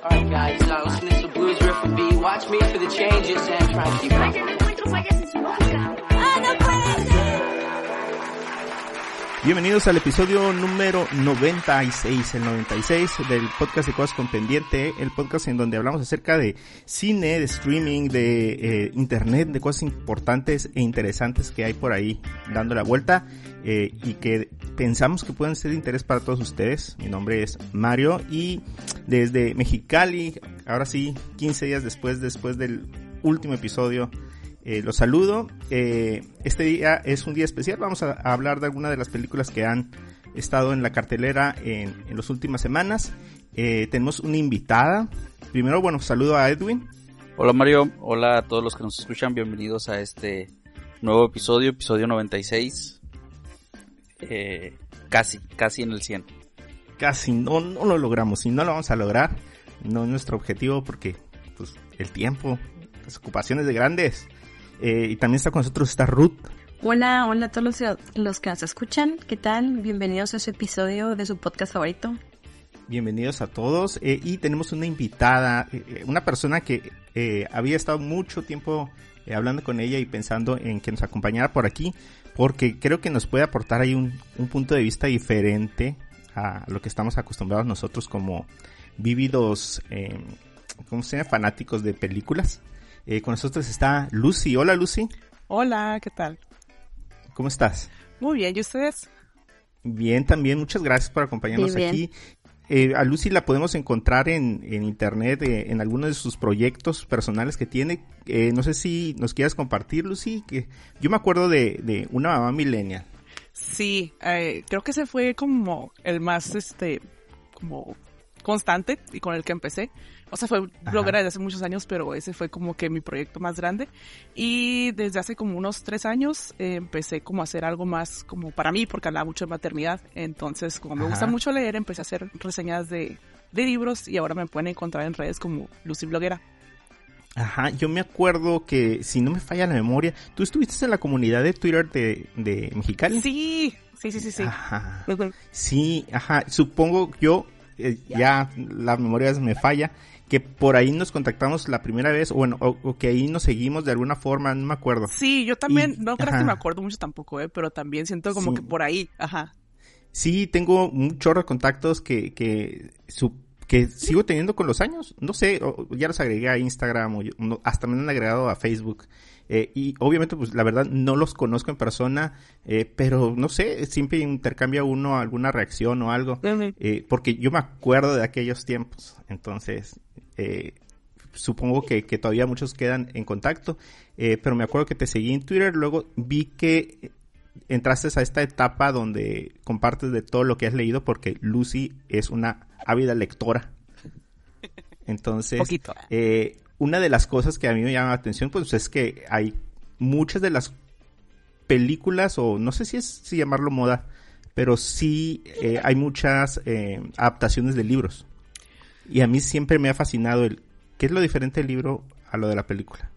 Alright guys, now listen to some blues riff and B. Watch me for the changes and try to keep up. Bienvenidos al episodio número 96, el 96 del podcast de Cosas con Pendiente, el podcast en donde hablamos acerca de cine, de streaming, de eh, internet, de cosas importantes e interesantes que hay por ahí dando la vuelta eh, y que pensamos que pueden ser de interés para todos ustedes. Mi nombre es Mario y desde Mexicali, ahora sí, 15 días después, después del último episodio eh, los saludo. Eh, este día es un día especial. Vamos a, a hablar de algunas de las películas que han estado en la cartelera en, en las últimas semanas. Eh, tenemos una invitada. Primero, bueno, saludo a Edwin. Hola Mario, hola a todos los que nos escuchan, bienvenidos a este nuevo episodio, episodio 96. Eh, casi, casi en el 100. Casi no, no lo logramos y no lo vamos a lograr. No es nuestro objetivo porque pues, el tiempo, las ocupaciones de grandes. Eh, y también está con nosotros está Ruth. Hola, hola a todos los, los que nos escuchan. ¿Qué tal? Bienvenidos a este episodio de su podcast favorito. Bienvenidos a todos. Eh, y tenemos una invitada, eh, una persona que eh, había estado mucho tiempo eh, hablando con ella y pensando en que nos acompañara por aquí, porque creo que nos puede aportar ahí un, un punto de vista diferente a lo que estamos acostumbrados nosotros como vívidos, eh, ¿cómo se llama? Fanáticos de películas. Eh, con nosotros está Lucy. Hola Lucy, Hola, ¿qué tal? ¿cómo estás? Muy bien, ¿y ustedes? Bien, también muchas gracias por acompañarnos aquí. Eh, a Lucy la podemos encontrar en, en internet, eh, en algunos de sus proyectos personales que tiene. Eh, no sé si nos quieras compartir, Lucy. Que yo me acuerdo de, de una mamá millennial. Sí, eh, creo que ese fue como el más, este, como constante y con el que empecé. O sea, fue bloguera desde hace muchos años, pero ese fue como que mi proyecto más grande. Y desde hace como unos tres años eh, empecé como a hacer algo más como para mí, porque hablaba mucho de maternidad. Entonces, como me gusta mucho leer, empecé a hacer reseñas de, de libros y ahora me pueden encontrar en redes como Lucy Bloguera. Ajá, yo me acuerdo que, si no me falla la memoria, tú estuviste en la comunidad de Twitter de, de Mexicali. Sí, sí, sí, sí, sí. Ajá. Sí, ajá. Supongo yo, eh, ya la memoria me falla, que por ahí nos contactamos la primera vez, o bueno, o, o que ahí nos seguimos de alguna forma, no me acuerdo. Sí, yo también, Y- no ajá. que me acuerdo mucho tampoco, eh, pero también siento como Sí. que por ahí, ajá. Sí, tengo un chorro de contactos que, que, su- que sigo teniendo con los años. No sé, o- ya los agregué a Instagram, o yo- no, hasta me han agregado a Facebook. Eh, y obviamente, pues la verdad, no los conozco en persona, eh, pero no sé, siempre intercambia uno alguna reacción o algo. Eh, porque yo me acuerdo de aquellos tiempos. Entonces, eh, supongo que, que todavía muchos quedan en contacto. Pero me acuerdo que te seguí en Twitter. Luego vi que entraste a esta etapa donde compartes de todo lo que has leído porque Lucy es una ávida lectora. Entonces, Poquito. eh, una de las cosas que a mí me llama la atención pues es que hay muchas de las películas o no sé si es si llamarlo moda, pero sí eh, hay muchas eh, adaptaciones de libros. Y a mí siempre me ha fascinado el qué es lo diferente del libro a lo de la película.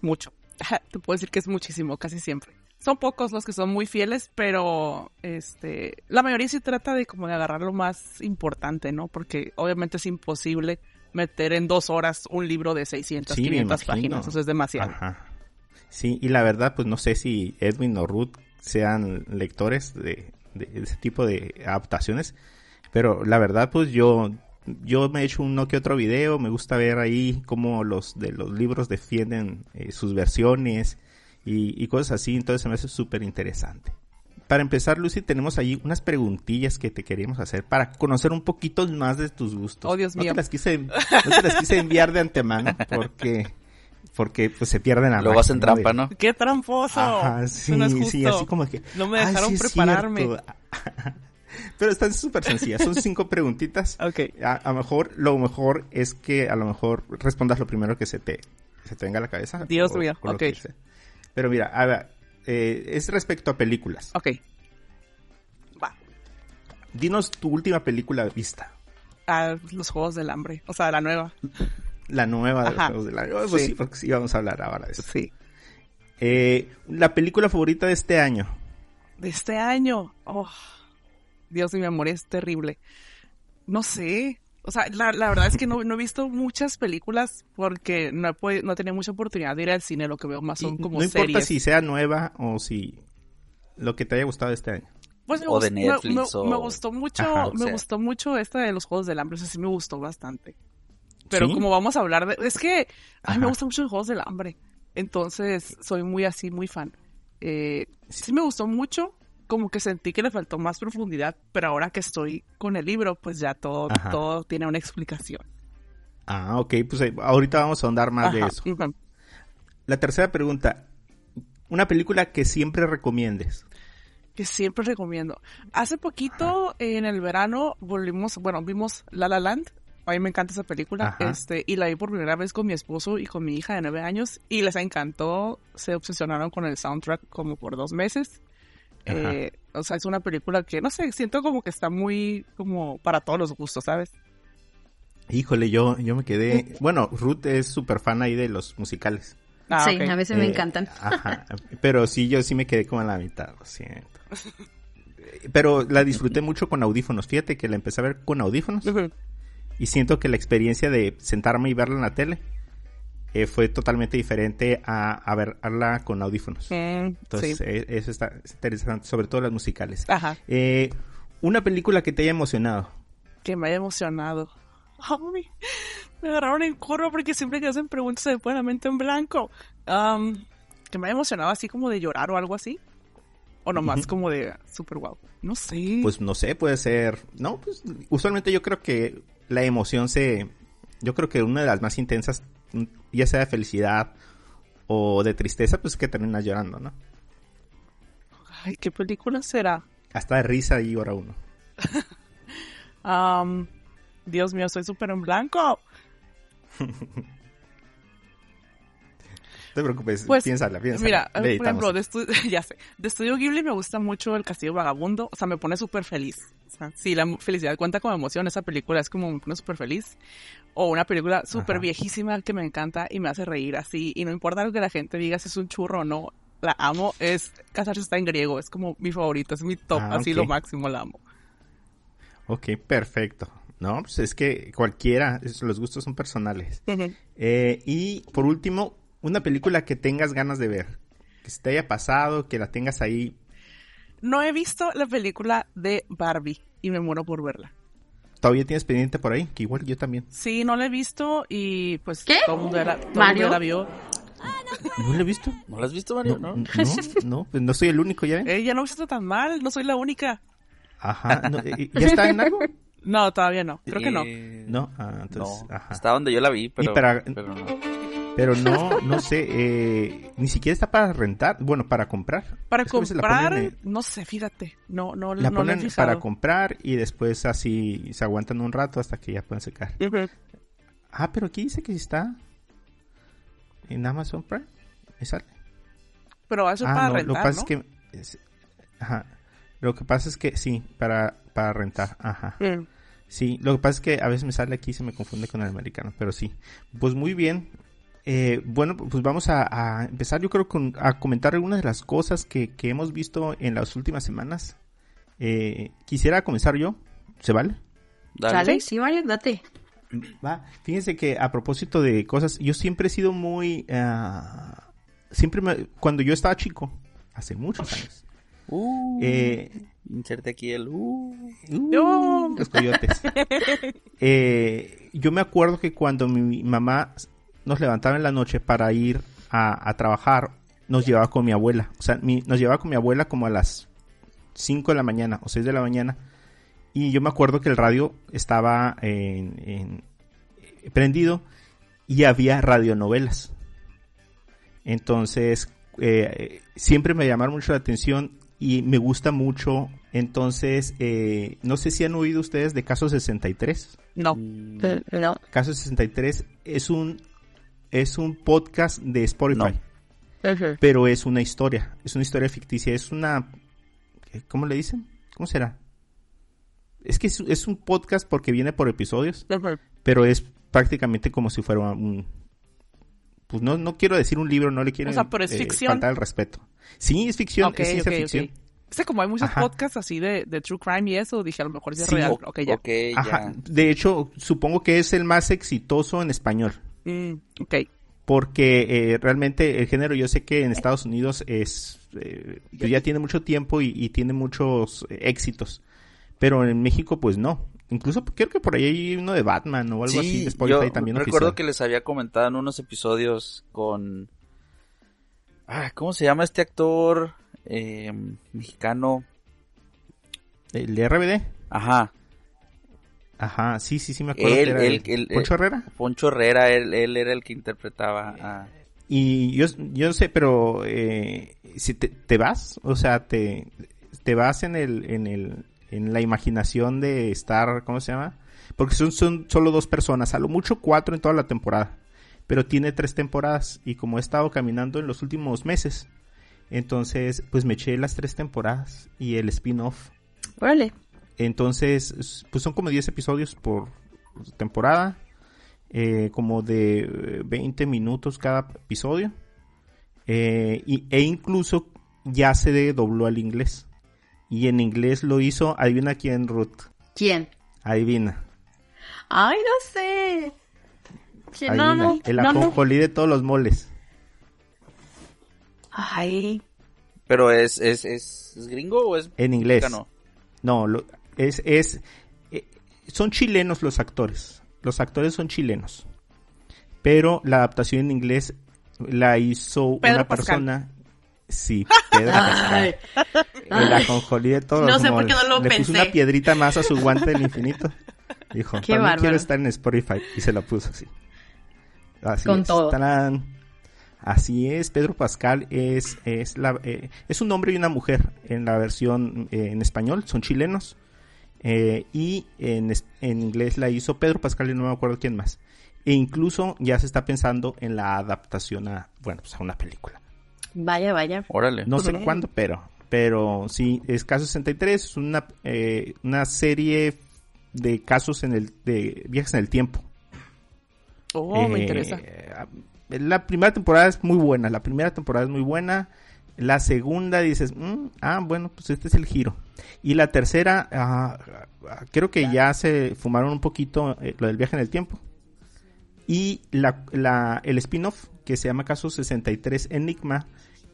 Mucho. Te puedo decir que es muchísimo, casi siempre. Son pocos los que son muy fieles, pero este, la mayoría sí trata de como de agarrar lo más importante, ¿no? Porque obviamente es imposible meter en dos horas un libro de 600, Sí, me 500 imagino. páginas, eso es demasiado. Ajá. Sí, y la verdad, pues no sé si Edwin o Ruth sean lectores de, de ese tipo de adaptaciones, pero la verdad, pues yo, yo me he hecho uno que otro video, me gusta ver ahí cómo los de los libros defienden eh, sus versiones y, y cosas así, entonces se me hace súper interesante. Para empezar, Lucy, tenemos ahí unas preguntillas que te queríamos hacer para conocer un poquito más de tus gustos. Oh, Dios no mío. Te las quise, no te las quise enviar de antemano porque, porque pues se pierden a Luego hacen trampa, ¿no? ¡Qué tramposo! Ajá, sí, no es sí, justo. así como que. No me "Ay, dejaron sí prepararme". cierto". Pero están súper sencillas, son cinco preguntitas. Ok. A, a lo mejor, lo mejor es que a lo mejor respondas lo primero que se te, se te venga a la cabeza. Dios mío, lo ok. Pero mira, a ver, eh, es respecto a películas. Ok. Va. Dinos tu última película vista. Los Juegos del Hambre, o sea, la nueva. La nueva de los. Juegos del Hambre. Pues Sí. sí, porque sí vamos a hablar ahora de eso. Sí. Eh, la película favorita de este año. De este año. Oh, Dios mi amor, es terrible. No sé. O sea, la, la verdad es que no, no he visto muchas películas porque no he, podi- no he tenido mucha oportunidad de ir al cine. Lo que veo más son como no importa series. si sea nueva o si lo que te haya gustado este año. Pues me, O de me- Netflix, me, o- me gustó mucho, Ajá, o me gustó mucho esta de los Juegos del Hambre, o sea, sí me gustó bastante. Pero ¿Sí? como vamos a hablar de... Es que a mí me gustan mucho los Juegos del Hambre, entonces soy muy así, muy fan. Eh, sí me gustó mucho, como que sentí que le faltó más profundidad, pero ahora que estoy con el libro, pues ya todo, Ajá. todo tiene una explicación. Ah, ok, pues eh, ahorita vamos a ahondar más de eso. La tercera pregunta, una película que siempre recomiendes. que siempre recomiendo. Hace poquito, en el verano, volvimos, bueno, vimos La La Land. A mí me encanta esa película. Ajá. Este, y la vi por primera vez con mi esposo y con mi hija de nueve años. Y les encantó. Se obsesionaron con el soundtrack como por dos meses. Eh, o sea, es una película que, no sé, siento como que está muy, como para todos los gustos, ¿sabes? Híjole, yo, yo me quedé... Bueno, Ruth es súper fan ahí de los musicales. Ah, sí, a veces me Eh, encantan. Ajá, pero sí, yo sí me quedé como a la mitad, lo siento. Pero la disfruté mucho con audífonos. Fíjate que la empecé a ver con audífonos y siento que la experiencia de sentarme y verla en la tele eh, fue totalmente diferente a, a verla con audífonos. Mm, Entonces, sí. eh, eso está es interesante, sobre todo las musicales. Ajá. Eh, una película que te haya emocionado. que me haya emocionado. Ay, me agarraron en curva porque siempre que hacen preguntas se me pone la mente en blanco. Am, que me haya emocionado así como de llorar o algo así. O nomás como de super wow. No sé. Pues no sé, puede ser. No, pues usualmente yo creo que la emoción se. Yo creo que una de las más intensas, ya sea de felicidad o de tristeza, pues es que terminas llorando, ¿no? Ay, ¿qué película será? Hasta de risa y llora uno. Am, Dios mío, soy súper en blanco. No te preocupes, Pues, piénsala, piénsala. Mira, por ejemplo, de estu- ya sé, de Estudio Ghibli me gusta mucho El Castillo Vagabundo, o sea, me pone súper feliz. O sea, si la felicidad cuenta como emoción, esa película es como me pone súper feliz. O una película súper viejísima que me encanta y me hace reír así, y no importa lo que la gente diga, si es un churro o no, la amo, es Casarse está en griego, es como mi favorito, es mi top, Ah, así lo máximo la amo. Ok, perfecto. No, pues es que cualquiera, los gustos son personales. Eh, y por último, una película que tengas ganas de ver. Que se te haya pasado, que la tengas ahí. No he visto la película de Barbie y me muero por verla. Todavía tienes pendiente por ahí, que igual yo también. Sí, no la he visto y pues ¿Qué? todo el mundo la, todo el mundo ¿Mario? ya la vio. ¿No lo he visto? ¿No lo has visto, Mario? No, ¿No? no, no, pues no soy el único, ¿ya ven? Eh, ya no me siento tan mal, no soy la única. Ajá, no, eh, ¿ya está en algo? No, todavía no. Creo que no. Eh, No, ah, entonces, no, ajá. está donde yo la vi, pero, para- pero no. Pero no, no sé, eh, ni siquiera está para rentar, bueno, para comprar. Para Es comprar, ponen, no sé, fíjate. No, no, la no he ponen para comprar y después así se aguantan un rato hasta que ya pueden secar. Ah, pero aquí dice que está en Amazon Prime. ¿Me sale? Pero eso es Ah, para no, rentar, lo que pasa es que... es- ajá. Lo que pasa es que sí, para, para rentar, ajá. Sí, lo que pasa es que a veces me sale aquí y se me confunde con el americano, pero sí. Pues muy bien. Eh, bueno, pues vamos a, a empezar yo creo con, a comentar algunas de las cosas que, que hemos visto en las últimas semanas. Eh, quisiera comenzar yo, ¿se vale? Dale. Dale, sí, Mario, date. Va, fíjense que a propósito de cosas, yo siempre he sido muy... ah, siempre me, cuando yo estaba chico, hace muchos años, Uh, eh, inserte aquí el... Uh. Uh, No. los coyotes. Eh, yo me acuerdo que cuando mi mamá nos levantaba en la noche para ir a, a trabajar, nos llevaba con mi abuela. O sea, mi- nos llevaba con mi abuela como a las 5 de la mañana o 6 de la mañana. Y yo me acuerdo que el radio estaba en- en- eh, prendido y había radionovelas. Entonces, eh, siempre me llamaron mucho la atención y me gusta mucho. Entonces, eh, no sé si han oído ustedes de Caso 63. No. Mm, Eh, No. Caso 63 es un, es un podcast de Spotify, pero es una historia, es una historia ficticia, es una, ¿cómo le dicen? ¿Cómo será? Es que es, es un podcast porque viene por episodios, pero es prácticamente como si fuera un, pues no, no quiero decir un libro, no le quiero O sea, pero es eh, ficción. faltar el respeto. Sí, es ficción, es como hay muchos Ajá. podcasts así de, de true crime y eso, dije a lo mejor sí es Sí, real. O- Ok, ya. Ajá. ya. De hecho, supongo que es el más exitoso en español. Mm, ok. Porque eh, realmente el género, yo sé que en Estados Unidos es eh, pues ya tiene mucho tiempo y, y tiene muchos eh, éxitos. Pero en México, pues no. Incluso creo que por ahí hay uno de Batman o algo así Sí, de Spotify yo también recuerdo oficial. que les había comentado en unos episodios con... Ah, ¿cómo se llama este actor eh, mexicano? El de RBD. Ajá, Ajá, sí, sí, sí me acuerdo. Él, que era él, el- él, Poncho eh, Herrera. Poncho Herrera, él, él era el que interpretaba a... Y yo, yo sé, pero eh, si te, te vas, o sea, te, te vas en el, en el, en la imaginación de estar, ¿cómo se llama? Porque son, son solo dos personas, a lo mucho cuatro en toda la temporada, pero tiene tres temporadas y como he estado caminando en los últimos meses, entonces pues me eché las tres temporadas y el spin-off. Órale. Entonces, pues son como 10 episodios por temporada, eh, como de eh, 20 minutos cada episodio, eh, y, e incluso ya se dobló al inglés. Y en inglés lo hizo, adivina quién, Ruth, ¿Quién? adivina. Ay, no sé. Adivina. no, el no, no. ajonjolí de todos los moles. Ay, Pero es, es, es, ¿es gringo o es En inglés. mexicano? No, lo- es, es, eh, son chilenos los actores. Los actores son chilenos. Pero la adaptación en inglés la hizo Pedro una Pascal. persona. Sí, Pedro. Pascal. El ajonjolí de todos No sé por qué no lo Le puso pensé. una piedrita más a su guante del infinito. Dijo, Qué bárbaro. quiero estar en Spotify. Y se lo puso así. Así Con es. todo. Tarán. Así es, Pedro Pascal es, es, la, eh, es un hombre y una mujer en la versión eh, en español, son chilenos. Eh, y en, en inglés la hizo Pedro Pascal y no me acuerdo quién más. E incluso ya se está pensando en la adaptación a, bueno, pues a una película. Vaya, vaya. Órale. No sé Ok. cuándo, pero, pero sí, es Caso 63, es una, eh, una serie de casos en el, de viajes en el tiempo. Oh, me Eh, interesa. La primera temporada es muy buena, la primera temporada es muy buena. La segunda dices, "Mm, ah, bueno, pues este es el giro. Y la tercera, ah, creo que ya se fumaron un poquito eh, lo del viaje en el tiempo. Y la, la, el spin-off, que se llama Caso 63 Enigma,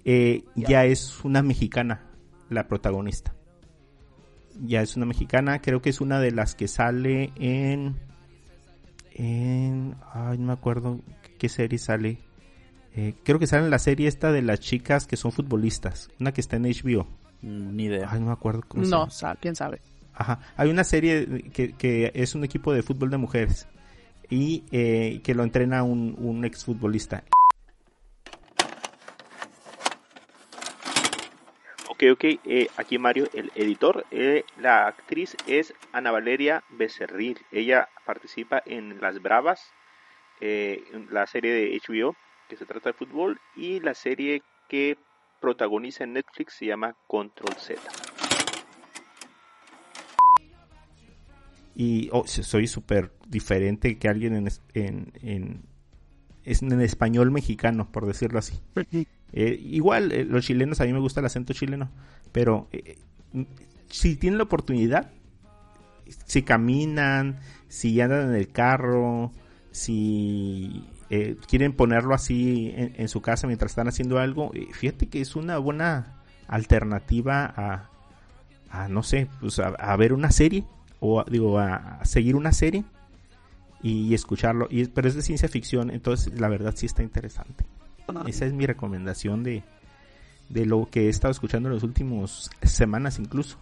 eh, ya es una mexicana, la protagonista. Ya es una mexicana, creo que es una de las que sale en en ay no me acuerdo qué serie sale Eh, creo que sale en la serie esta de las chicas que son futbolistas una que está en HBO Mm, Ni idea. ay no me acuerdo cómo se No, llama. sa- quién sabe. Ajá. hay una serie que, que es un equipo de fútbol de mujeres y eh, que lo entrena un, un exfutbolista Ok, ok, eh, aquí Mario, el editor. Eh, la actriz es Ana Valeria Becerril. Ella participa en Las Bravas, eh, la serie de HBO que se trata de fútbol y la serie que protagoniza en Netflix se llama Control Z. Y oh, so- soy súper diferente que alguien en, es- en, en, es en español mexicano, por decirlo así. Eh, igual, eh, los chilenos, a mí me gusta el acento chileno, pero eh, si tienen la oportunidad, si caminan, si andan en el carro, si eh, quieren ponerlo así en, en su casa mientras están haciendo algo, eh, fíjate que es una buena alternativa a, a no sé, pues a, a ver una serie, o a- digo, a, seguir una serie y, escucharlo, y, pero es de ciencia ficción, entonces la verdad sí está interesante. Esa es mi recomendación de, de lo que he estado escuchando en las últimas semanas incluso.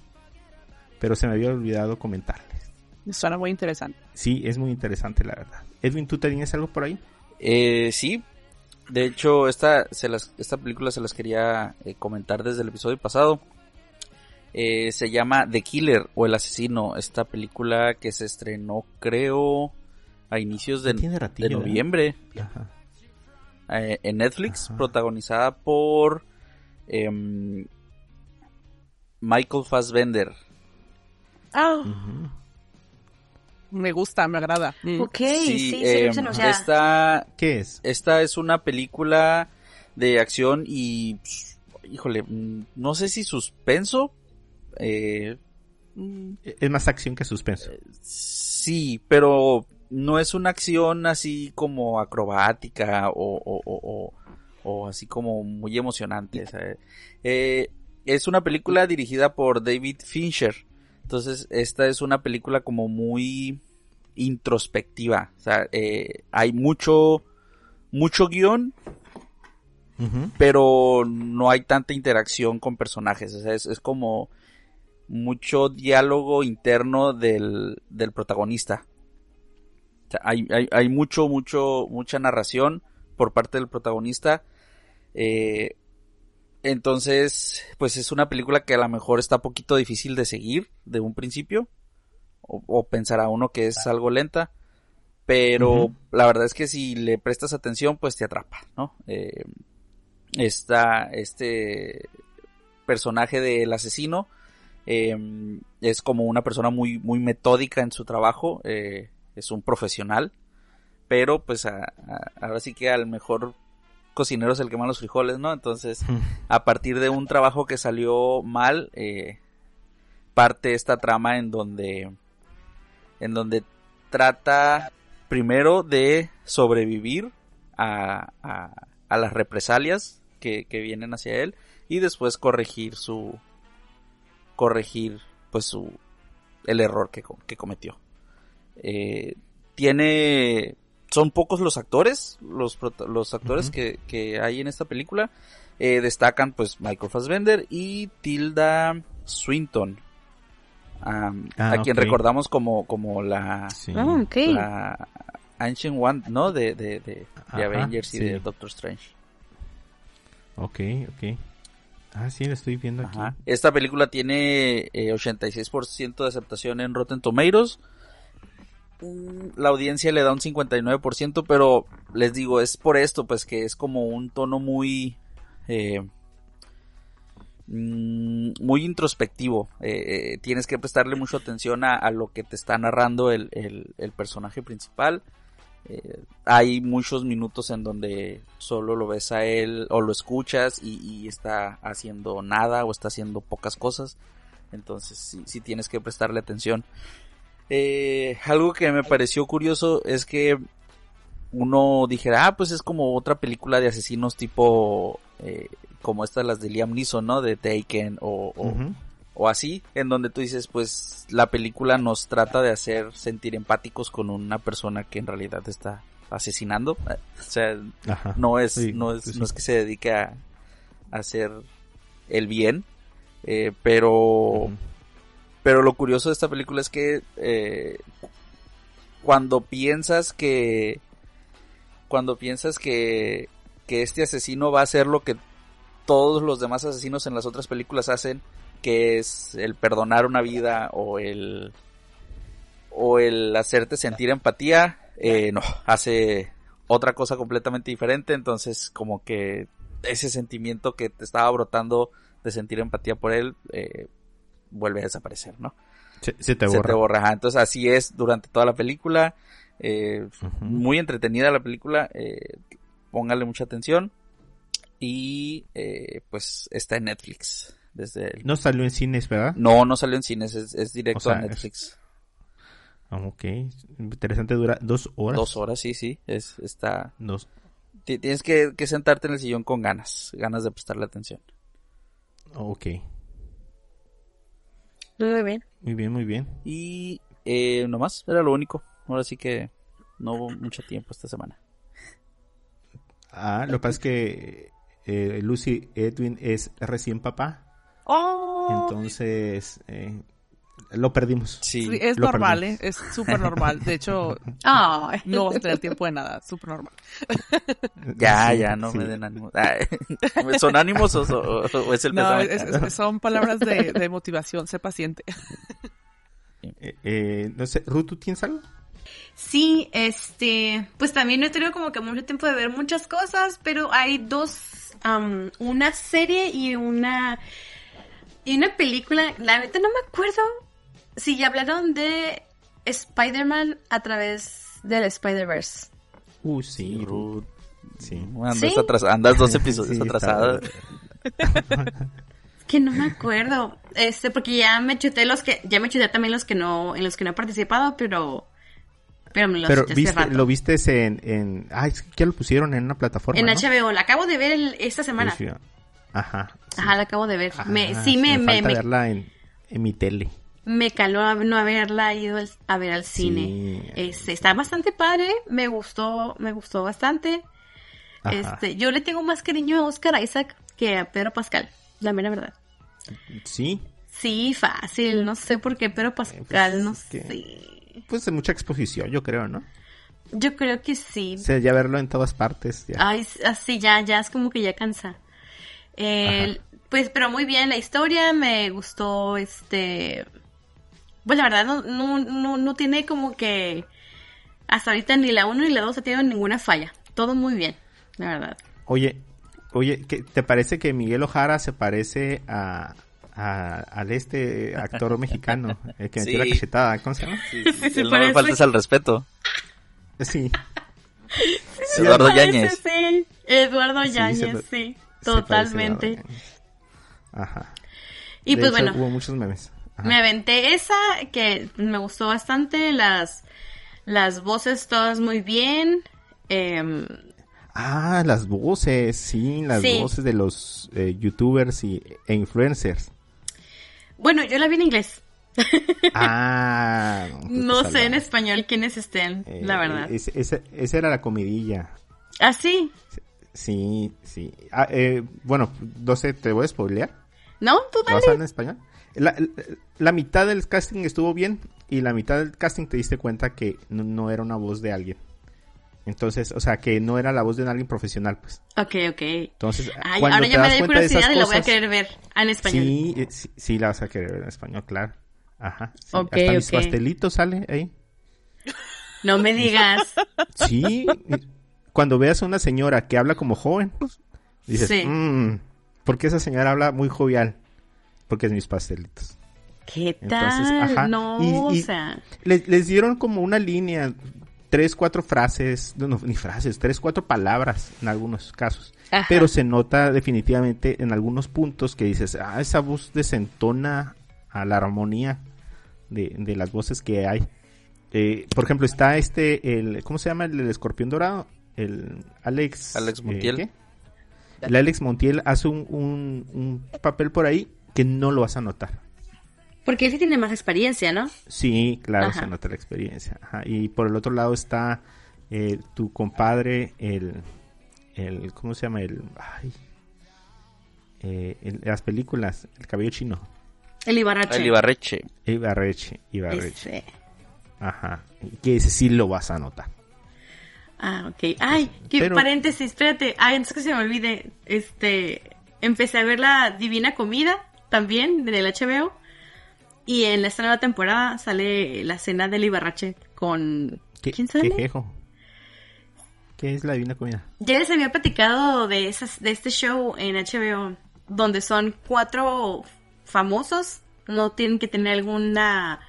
Pero se me había olvidado comentarles. Suena muy interesante. Sí, es muy interesante la verdad. Edwin, ¿tú tenías algo por ahí? Eh, sí. De hecho, esta, se las, esta película se las quería eh, comentar desde el episodio pasado. Eh, se llama The Killer o El Asesino. Esta película que se estrenó, creo, a inicios de, Tiene de ratillo, ¿verdad? noviembre Ajá. eh, en Netflix, Ajá. protagonizada por em, Michael Fassbender. Ah. Me gusta, me agrada. Mm. Ok, sí, sí, em, sí, o sea, esta, ¿Qué es? esta es una película de acción y, pss, híjole, mm, no sé si suspenso, Eh, Es más acción que suspenso. sí, pero no es una acción así como acrobática o, o, o, o- o así como muy emocionante. eh, es una película dirigida por David Fincher. Entonces, esta es una película como muy introspectiva. O sea, eh, hay mucho, mucho guion, pero no hay tanta interacción con personajes. O sea, es, es como mucho diálogo interno del, del protagonista. O sea, hay, hay, hay mucho, mucho, mucha narración por parte del protagonista. Eh, entonces, pues es una película que a lo mejor está un poquito difícil de seguir de un principio. O, o pensará uno que es algo lenta. Pero la verdad es que si le prestas atención, pues te atrapa, ¿no? Eh, está este personaje del asesino eh, es como una persona muy muy metódica en su trabajo eh, es un profesional pero pues a- a- ahora sí que al mejor cocinero es el que más los frijoles no entonces a partir de un trabajo que salió mal eh, parte esta trama en donde en donde trata primero de sobrevivir a, a, a las represalias que, que vienen hacia él y después corregir su corregir pues su el error que, que cometió. Eh, tiene son pocos los actores los los actores que, que hay en esta película Eh, destacan pues Michael Fassbender y Tilda Swinton am, Ah, a quien recordamos como como la Sí. Ah, la Ancient One, ¿no? De, de, de, de Ajá, Avengers y de Doctor Strange. Ok, ok. Ah, sí, lo estoy viendo aquí. Ajá. Esta película tiene eh, 86% de aceptación en Rotten Tomatoes. La audiencia le da un 59%, pero les digo, es por esto, pues que es como un tono muy... eh, mm, muy introspectivo. Eh, eh, tienes que prestarle mucha atención a, lo que te está narrando el, el- personaje principal. Hay muchos minutos en donde solo lo ves a él o lo escuchas y, y está haciendo nada o está haciendo pocas cosas. Entonces sí, sí tienes que prestarle atención. Eh, algo que me pareció curioso es que uno dijera, ah, pues es como otra película de asesinos tipo eh, como estas las de Liam Neeson, ¿no? De Taken o, o, así, en donde tú dices, pues la película nos trata de hacer sentir empáticos con una persona que en realidad está asesinando. O sea, Ajá. no es, Sí, no es, sí, no es que se dedique a, a hacer el bien, eh, pero. Pero lo curioso de esta película es que eh, cuando piensas que cuando piensas que que este asesino va a hacer lo que todos los demás asesinos en las otras películas hacen, que es el perdonar una vida o el o el hacerte sentir empatía, eh, no, hace otra cosa completamente diferente, entonces como que ese sentimiento que te estaba brotando de sentir empatía por él eh, vuelve a desaparecer, ¿no? Se, se te Se borra. te borra. ajá. Entonces así es durante toda la película. eh, muy entretenida la película. Eh, póngale mucha atención. Y eh, pues está en Netflix. Desde el- No salió en cines, ¿verdad? No, no salió en cines, es, es directo O sea, a Netflix. Ah, ok. Interesante, dura dos horas. Dos horas, sí, sí. Es, está. Dos. ti- Tienes que, que sentarte en el sillón con ganas, ganas de prestarle atención. Ok. Muy bien. Muy bien, muy bien. Y eh, nomás, era lo único. Ahora sí que no hubo mucho tiempo esta semana. Ah, lo que pasa es que eh, Lucy Edwin es recién papá. ¡Oh! Entonces, eh, lo perdimos. Sí, Sí, es normal, perdimos. ¿eh? Es súper normal. De hecho, Ay. no vas a tener tiempo de nada. Súper normal. ya, Sí, ya, no sí. me den ánimos. Ay, ¿Son ánimos o, o- o es el No, pésame? es- es- son palabras de, de motivación. Sé paciente. Eh, eh, no sé, Ruth, ¿tú tienes algo? Sí, este, pues también no he tenido como que mucho tiempo de ver muchas cosas, pero hay dos, una serie y una, y una película, la neta no me acuerdo si ya hablaron de Spider-Man a través del Spider-Verse. Uh, sí, Ruth. Sí. Andas, ¿Sí? atras- andas dos episodios Sí, atrasada. que no me acuerdo. Este, porque ya me chuté los que, ya me chuté también los que no, en los que no he participado, pero, pero me los Pero viste, rato. lo viste en, en, ay, es que ya lo pusieron en una plataforma, En ¿no? HBO, la acabo de ver el- esta semana. Ajá. sí. Ajá, la acabo de ver. me, Ah, sí, me, me, me, falta me, verla en, en mi tele. me caló a no haberla ido a ver al cine. Sí. Este, está bastante padre, me gustó, me gustó bastante. Ajá. Este, yo le tengo más cariño a Oscar Isaac que a Pedro Pascal, la mera verdad. Sí, Sí, fácil, no sé por qué Pedro Pascal, no es que- sé. pues de mucha exposición, yo creo, ¿no? Yo creo que sí. O sea, ya verlo en todas partes. Ya. Ay, así ya, ya es como que ya cansa. El- pues, pero muy bien la historia, me gustó, este, pues la verdad no, no, no, no tiene como que hasta ahorita ni la 1 ni la 2 ha tenido ninguna falla. Todo muy bien, la verdad. Oye, oye, ¿qué- ¿te parece que Miguel Ojara se parece a, a- al este actor mexicano, el que metió la Sí. cachetada? ¿Cómo se llama? Sí, Sí, sí, el no me faltes al respeto. Sí. Eduardo Yáñez. Sí, Eduardo Sí, se Yáñez, sí, totalmente. Ajá. Y De pues hecho, bueno, Hubo muchos memes. Ajá. Me aventé esa que me gustó bastante, las, las voces todas muy bien. em, Ah, las voces, sí, las Sí. voces de los eh, youtubers y, e influencers. bueno, yo la vi en inglés. Ah, pues No sé en español quiénes estén, Eh, la verdad. es- esa, esa era la comidilla. ¿Ah, sí? Sí, sí. Ah, eh, bueno, no sé, te voy a spoilear. ¿No? ¿Tú ¿Lo vas a dale? ver en español? La, la- la mitad del casting estuvo bien y la mitad del casting te diste cuenta que no, no era una voz de alguien. Entonces, o sea, que no era la voz de alguien profesional, pues. Ok, ok. Entonces, Ay, cuando ahora te ya me das de esas curiosidad y la voy a querer ver en español. Sí, eh, sí, sí, la vas a querer ver en español, claro. Ajá. sí. Ok, Hasta mis ok. pastelitos sale ahí. No me digas. Sí. Cuando veas a una señora que habla como joven, dices, Sí. "Mm, ¿por qué esa señora habla muy jovial? Porque es mis pastelitos. ¿Qué Entonces, tal? ajá. No, Y- y- o sea. Les, les dieron como una línea, tres, cuatro frases, no, no, ni frases, tres, cuatro palabras en algunos casos. Ajá. Pero se nota definitivamente en algunos puntos que dices, ah, esa voz desentona a la armonía de, de las voces que hay. Eh, por ejemplo, está este, el, ¿cómo se llama el, escorpión dorado? El Alex. Alex eh, Montiel. El Alex Montiel hace un, un, un papel por ahí que no lo vas a notar. Porque él sí tiene más experiencia, ¿no? Sí, claro, Ajá. se nota la experiencia. Ajá. Y por el otro lado está eh, tu compadre, el, el, ¿cómo se llama? El, ay, eh, el- las películas, el cabello chino. El Ibarrache. El Ibarreche. Ibarreche, Ibarreche. Ese. Ajá. Que ese sí lo vas a notar. Ah, ok. Ay, qué Pero- paréntesis, espérate. Ay, antes que se me olvide, este, empecé a ver la Divina Comida también del HBO. Y en esta nueva temporada sale la cena del Ibarrache con... ¿Qué, ¿Quién sale? ¿Qué? ¿Qué es la divina comida? Ya les había platicado de, esas, de este show en HBO, donde son cuatro famosos, no tienen que tener alguna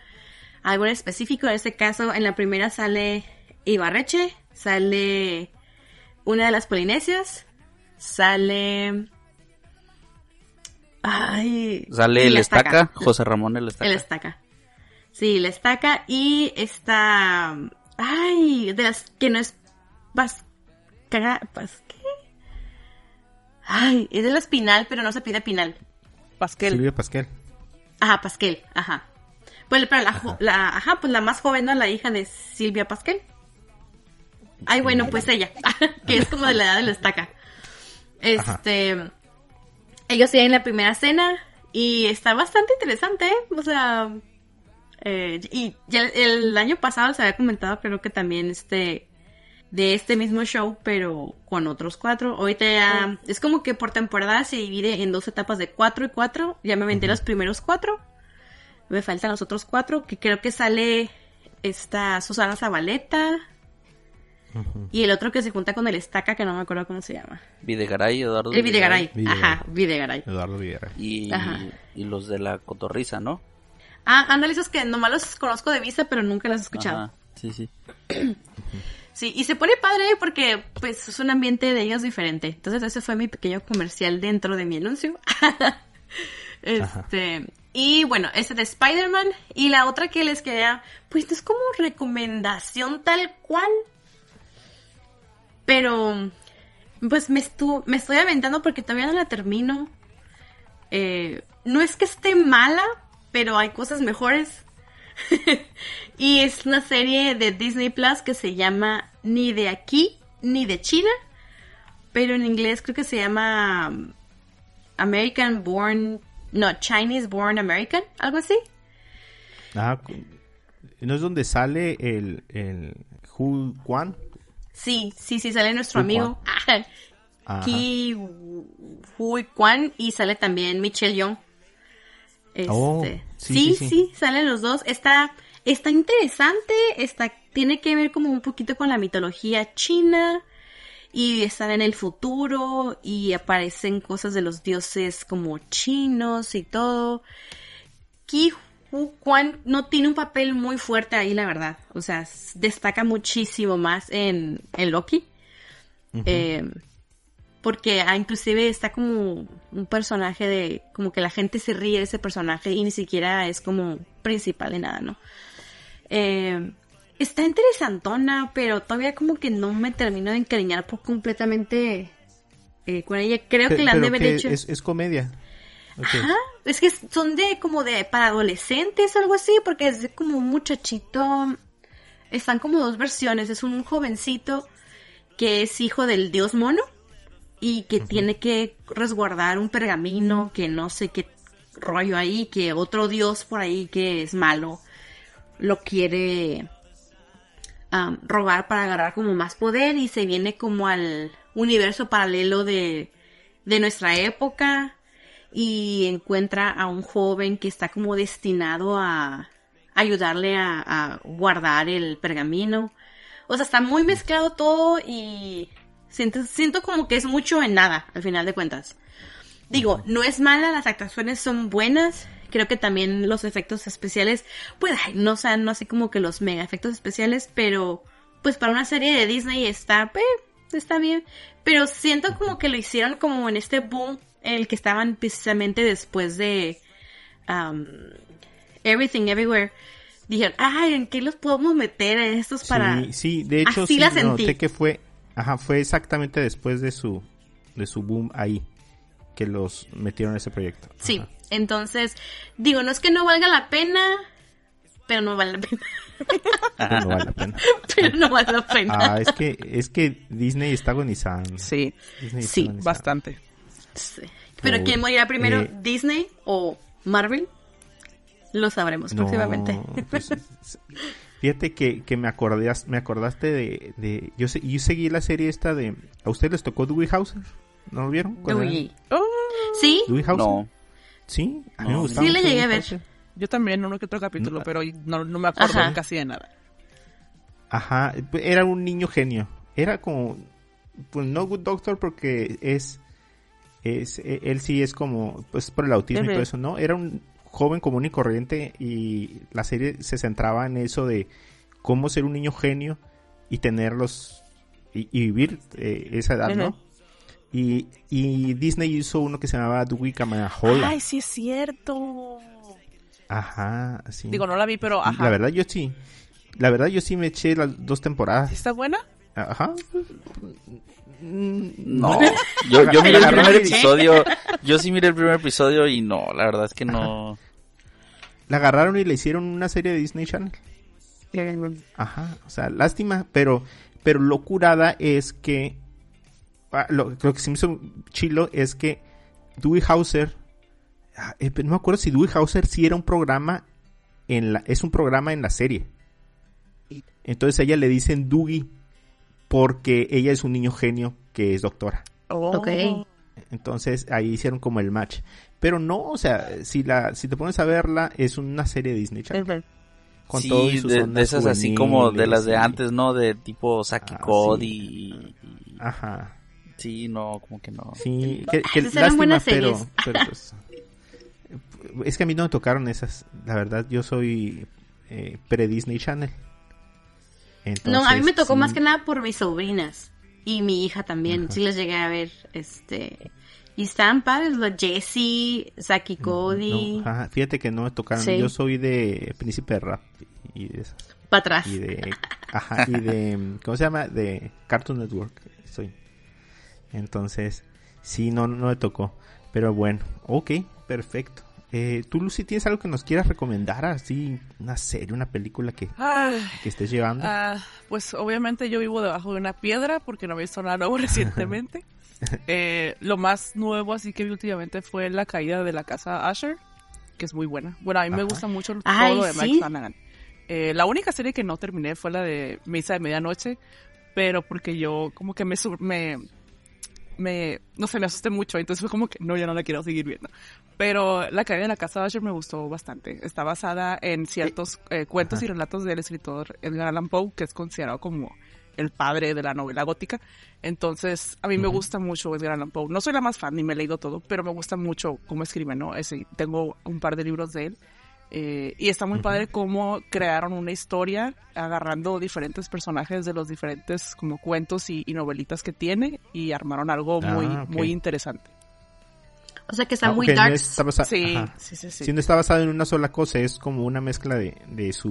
algo en específico. En este caso, en la primera sale Ibarreche, sale una de las Polinesias, sale... Ay, Sale el estaca, José Ramón el estaca. el estaca. Sí, la estaca y está... Ay, de las que no es... Vas... Caga... Pas, ¿Qué? Ay, es de la Espinal, pero no se pide Pinal. Pasquel. Silvia Pasquel. Ajá, Pasquel, ajá. Pues, pero la, ajá, pues la más joven, ¿no? La hija de Silvia Pasquel. Ay, bueno, pues ella, que es como de la edad de la estaca. Este, ellos siguen la primera cena y está bastante interesante, ¿eh? O sea, eh, y ya el, el año pasado les había comentado, creo que también este, de este mismo show, pero con otros cuatro. Ahorita ya, es como que por temporada se divide en dos etapas de cuatro y cuatro. Ya me aventé los primeros cuatro. Me faltan los otros cuatro, que creo que sale esta Susana Zabaleta. Y el otro que se junta con el estaca, que no me acuerdo cómo se llama. Videgaray, Eduardo El Videgaray. Videgaray. Ajá, Videgaray. Eduardo Villera. Y, Ajá. y los de la cotorriza, ¿no? Ah, ándale, esos que nomás los conozco de vista, pero nunca los he escuchado. Ajá, Sí, sí. Sí, y se pone padre porque pues es un ambiente de ellos diferente. Entonces ese fue mi pequeño comercial dentro de mi anuncio. Este, y bueno, este de Spider-Man. Y la otra que les quería, pues es como recomendación tal cual. Pero, pues me, estu me estoy aventando porque todavía no la termino. Eh, no es que esté mala, pero hay cosas mejores. y es una serie de Disney Plus que se llama Ni de aquí, ni de China. Pero en inglés creo que se llama um, American Born, no, Chinese Born American, algo así. Ah, ¿no es donde sale el, el Hu Quan? Sí, sí, sí, sale nuestro amigo Ki Hui Kwan y sale también Michelle Young. Este, Oh, sí, sí, sí, sí, sí. salen los dos. Está, está interesante, está, tiene que ver como un poquito con la mitología china y están en el futuro y aparecen cosas de los dioses como chinos y todo. Ki Hu Kwan no tiene un papel muy fuerte ahí, la verdad. O sea, destaca muchísimo más en, en Loki. Eh, porque ah, inclusive está como un personaje de como que la gente se ríe de ese personaje y ni siquiera es como principal de nada, ¿no? Eh, está interesantona, pero todavía como que no me termino de encariñar por completamente eh, con ella. Creo que la han de haber hecho. es, es comedia. Ajá, es que son de como de para adolescentes o algo así, porque es de como un muchachito. Están como dos versiones. Es un jovencito que es hijo del dios mono y que tiene que resguardar un pergamino que no sé qué rollo ahí, que otro dios por ahí que es malo lo quiere robar para agarrar como más poder y se viene como al universo paralelo de, de nuestra época y encuentra a un joven que está como destinado a ayudarle a, a guardar el pergamino. O sea, está muy mezclado todo y siento, siento como que es mucho en nada, al final de cuentas. Digo, no es mala, las actuaciones son buenas. Creo que también los efectos especiales, pues, ay, no sean, no sé como que los mega efectos especiales, pero pues para una serie de Disney está, pues, está bien. Pero siento como que lo hicieron como en este boom el que estaban precisamente después de um, Everything Everywhere. Dijeron, ay, ¿en qué los podemos meter a estos para...? Sí, sí, de hecho Así sí, la sentí. noté que fue, ajá, fue exactamente después de su, de su boom ahí que los metieron en ese proyecto. Sí, entonces, digo, no es que no valga la pena, pero no vale la pena. Pero no vale la pena. pero no vale la pena. Ah, es que, es que Disney está agonizando. Sí, Disney está Sí, agonizando. bastante. Sí. Pero ¿quién morirá primero? eh, ¿Disney o Marvel? Lo sabremos No, próximamente. pues, fíjate que, que me me acordaste de, de yo, se- yo seguí la serie esta de, ¿a ustedes les tocó Dewey Hauser? ¿No lo vieron? Dewey. Oh, ¿Sí? Dewey Hauser. No. Sí, a mí me gustaba sí le llegué a ver. Hauser. yo también, uno que otro capítulo, No. pero no, no me acuerdo Ajá. casi de nada. Ajá, era un niño genio. Era como, pues no Good Doctor porque es, es, e- él sí es como, pues por el autismo y todo eso, ¿no? Era un joven común y corriente y la serie se centraba en eso de cómo ser un niño genio y tenerlos y, y vivir eh, esa edad, ¿no? Y, y Disney hizo uno que se llamaba Dewey Kamanahola. Ay, sí es cierto. Ajá, sí. Digo, no la vi, pero ajá. La verdad yo sí. La verdad yo sí me eché las dos temporadas. ¿Sí ¿Está buena? Ajá. No, yo, yo miré el primer episodio, yo sí miré el primer episodio y no, la verdad es que no. La agarraron y le hicieron una serie de Disney Channel. Ajá, o sea, lástima, pero pero lo curada es que ah, lo, lo que se me hizo chilo es que Dewey Hauser ah, eh, no me acuerdo si Dewey Hauser sí era un programa en la es un programa en la serie. Entonces a ella le dicen Dewey porque ella es un niño genio que es doctora. Oh. Ok. Entonces ahí hicieron como el match. Pero no, o sea, si la si te pones a verla es una serie de Disney Channel. Con sí, todo y sus de, de esas así como de las de antes, ¿no? De tipo Saki Ah, Cody sí. y, Ajá. Sí, no, como que no. Sí, que, que Esas eran lástima, buenas pero, series. pero pues, es que a mí no me tocaron esas. La verdad, yo soy eh, pre-Disney Channel. No, a mí me tocó sí. más que nada por mis sobrinas y mi hija también. Ajá. Sí les llegué a ver, este, Y estaban padres los Jesse, Saki Cody, No, ajá, fíjate que no me tocaron. Sí. Yo soy de Príncipe Rap y de esas. para atrás. Y de, ajá, y de, ¿cómo se llama? De Cartoon Network. Soy. Entonces, sí, no, no me tocó. Pero bueno, ok, perfecto. Eh, ¿Tú, Lucy, tienes algo que nos quieras recomendar? Así, una serie, una película que, Ay, que estés llevando. ah, pues obviamente yo vivo debajo de una piedra porque no he visto nada nuevo recientemente. Eh, lo más nuevo así que vi últimamente fue La caída de la casa Asher, que es muy buena. Bueno, a mí me gusta mucho todo Ay, lo de Mike ¿sí? Flanagan. Eh, la única serie que no terminé fue la de Misa de Medianoche, pero porque yo como que me, me, me, no sé, me asusté mucho, entonces fue como que no, ya no la quiero seguir viendo. Pero La caída de la casa Asher me gustó bastante. Está basada en ciertos eh, cuentos y relatos del escritor Edgar Allan Poe, que es considerado como el padre de la novela gótica. Entonces, a mí me gusta mucho Edgar Allan Poe. No soy la más fan, ni me he leído todo, pero me gusta mucho cómo escribe, ¿no? Ese, tengo un par de libros de él. Eh, y está muy padre cómo crearon una historia agarrando diferentes personajes de los diferentes como cuentos y, y novelitas que tiene y armaron algo Ah, muy, muy interesante. O sea que está Ah, muy ok, no darks. está basa- Sí, sí, sí, sí. Si no está basado en una sola cosa, es como una mezcla de, de su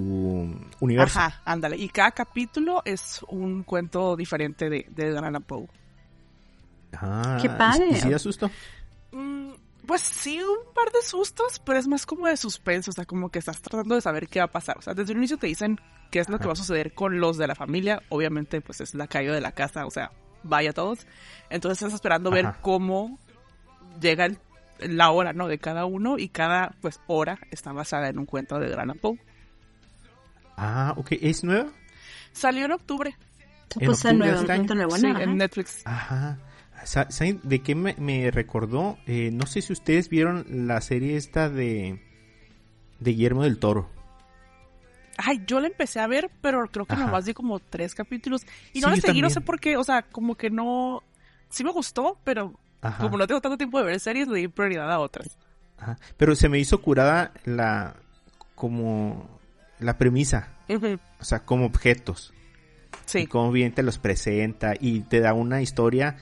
universo. Ajá, ándale. Y cada capítulo es un cuento diferente de, de Poe. Ah, Qué ¿y- padre. ¿Y, si da susto? Mm, Pues sí, un par de sustos, pero es más como de suspenso, o sea, como que estás tratando de saber qué va a pasar. O sea, desde el inicio te dicen qué es lo que va a suceder con los de la familia. Obviamente, pues es la caída de la casa, o sea, vaya todos. Entonces estás esperando ver cómo llega el- la hora, ¿no? De cada uno y cada, pues, hora está basada en un cuento de Gran Poe. Ah, ok. ¿Es nueva? Salió en octubre, en Pues octubre nuevo, este año. nuevo, sí, en Netflix. Ajá. Sa- ¿Saben de qué me, me recordó? Eh, no sé si ustedes vieron la serie esta de, de Guillermo del Toro. Ay, yo la empecé a ver, pero creo que Ajá. nomás di como tres capítulos. Y no Sí, la seguí, no sé por qué. O sea, como que no. Sí me gustó, pero Ajá. como no tengo tanto tiempo de ver series, le di prioridad a otras. Ajá. Pero se me hizo curada la como la premisa, o sea, como objetos. Y Sí, cómo bien te los presenta y te da una historia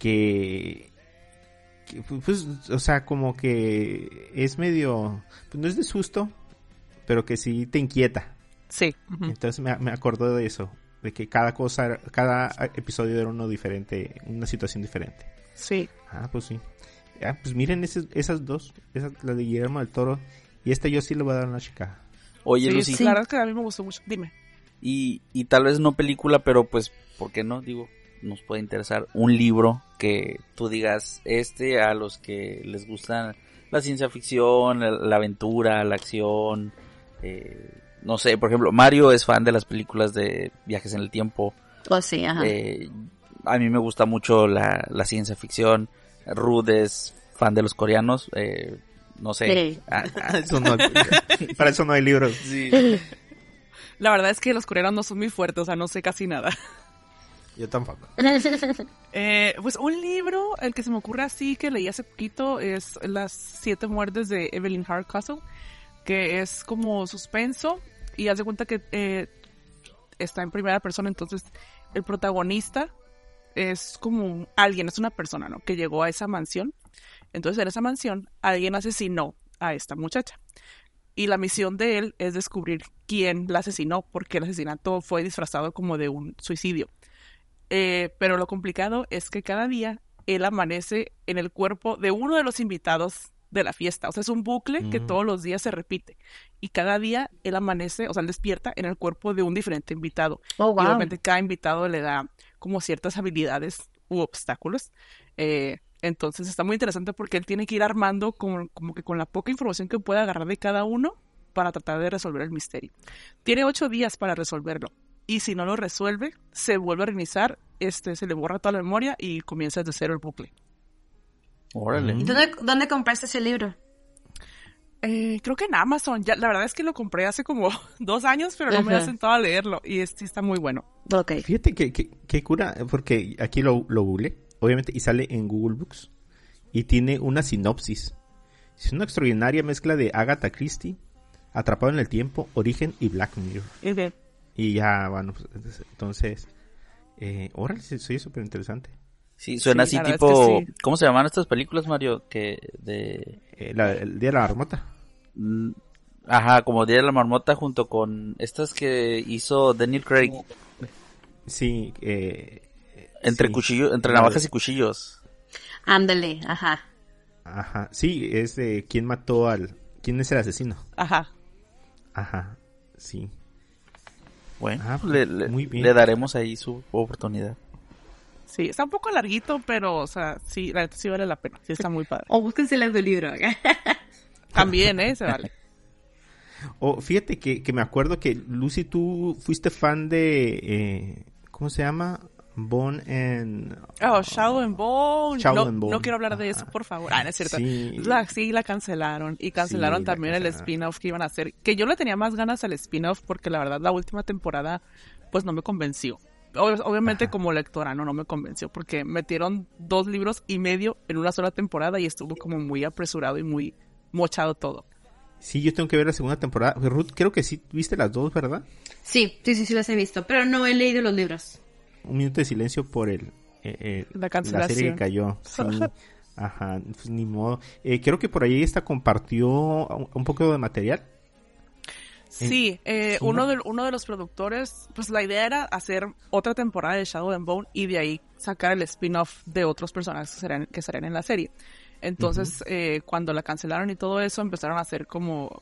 que, que, pues, o sea, como que es medio, pues no es de susto, pero que sí te inquieta. sí. Entonces me, me acordó de eso, de que cada cosa, cada episodio era uno diferente, una situación diferente. Sí. Ah, pues sí. Ah, pues miren esas, esas dos, esa, la de Guillermo del Toro y esta yo sí le voy a dar una chica. Oye, Sí, Lucy, verdad es que a mí me gustó mucho. Dime. y, y tal vez no película, pero pues, ¿por qué no? Digo, nos puede interesar un libro que tú digas, este a los que les gusta la ciencia ficción, la, la aventura, la acción, eh, no sé, por ejemplo, Mario es fan de las películas de viajes en el tiempo, Pues sí, ajá. eh, a mí me gusta mucho la, la ciencia ficción, Ruth es fan de los coreanos, eh, no sé. Sí. Ah, ah, Eso no- para eso no hay libros. sí. La verdad es que los coreanos no son muy fuertes, o sea, no sé casi nada. Yo tampoco. Eh, pues un libro, el que se me ocurre así que leí hace poquito es Las siete muertes de Evelyn Hardcastle, que es como suspenso y haz de cuenta que eh, está en primera persona, entonces el protagonista es como un- alguien, es una persona, ¿no? Que llegó a esa mansión. Entonces en esa mansión alguien asesinó a esta muchacha. Y la misión de él es descubrir quién la asesinó, porque el asesinato fue disfrazado como de un suicidio. Eh, pero lo complicado es que cada día él amanece en el cuerpo de uno de los invitados de la fiesta. O sea, es un bucle que Mm. todos los días se repite. Y cada día él amanece, o sea, él despierta en el cuerpo de un diferente invitado. Oh, Y wow. obviamente cada invitado le da como ciertas habilidades u obstáculos. Eh, entonces está muy interesante porque él tiene que ir armando como, como que con la poca información que puede agarrar de cada uno para tratar de resolver el misterio. Tiene ocho días para resolverlo. Y si no lo resuelve, se vuelve a reiniciar, este, se le borra toda la memoria y comienza desde cero el bucle. Órale. ¿Y ¿Dónde, ¿Dónde compraste ese libro? Eh, creo que en Amazon. Ya, la verdad es que lo compré hace como dos años, pero no me he sentado a leerlo. Y es- sí está muy bueno. Ok. Fíjate que, que, que cura, porque aquí lo, lo googleé, obviamente, y sale en Google Books. Y tiene una sinopsis. Es una extraordinaria mezcla de Agatha Christie, Atrapado en el Tiempo, Origen y Black Mirror. Y ya, bueno, pues, entonces, eh, órale, se- soy súper interesante. Sí, suena Sí, así es tipo... que sí. ¿Cómo se llaman estas películas, Mario? Que de... Eh, la- el Día de la Marmota. mm, Ajá, como Día de la Marmota junto con estas que hizo Daniel Craig. Sí, eh, Entre sí. cuchillos, entre navajas y cuchillos. Ándale, ajá. Ajá, sí, es de quién mató al... ¿Quién es el asesino? Ajá. Ajá, sí. Bueno, Ah, le, le- muy bien. le daremos ahí su oportunidad. Sí, está un poco larguito, pero, o sea, sí, la sí vale la pena. Sí, está muy padre. O búsquense el audiolibro. También, ¿eh? Se vale. Oh, fíjate que, que me acuerdo que Lucy, tú fuiste fan de... eh, ¿Cómo se llama? Bone and... Oh, Shadow and Bone. Shadow no, and Bone. no quiero hablar de eso, por favor. Ah, no es cierto. Sí. La, sí, la cancelaron. Y cancelaron Sí, también el spin-off que iban a hacer. Que yo le tenía más ganas al spin-off porque la verdad la última temporada pues no me convenció. Ob- obviamente Ajá. como lectora no, no me convenció porque metieron dos libros y medio en una sola temporada y estuvo como muy apresurado y muy mochado todo. Sí, yo tengo que ver la segunda temporada. Ruth, creo que sí viste las dos, ¿verdad? Sí, sí, sí, sí las he visto, pero no he leído los libros. Un minuto de silencio por el... eh, eh, La serie que cayó. Sí. Ajá, pues ni modo. Eh, creo que por ahí esta compartió un, un poco de material. Sí, eh, sí, uno, ¿no? de, uno de los productores, pues la idea era hacer otra temporada de Shadow and Bone y de ahí sacar el spin-off de otros personajes que serían, que serían en la serie. Entonces, eh, cuando la cancelaron y todo eso, empezaron a hacer como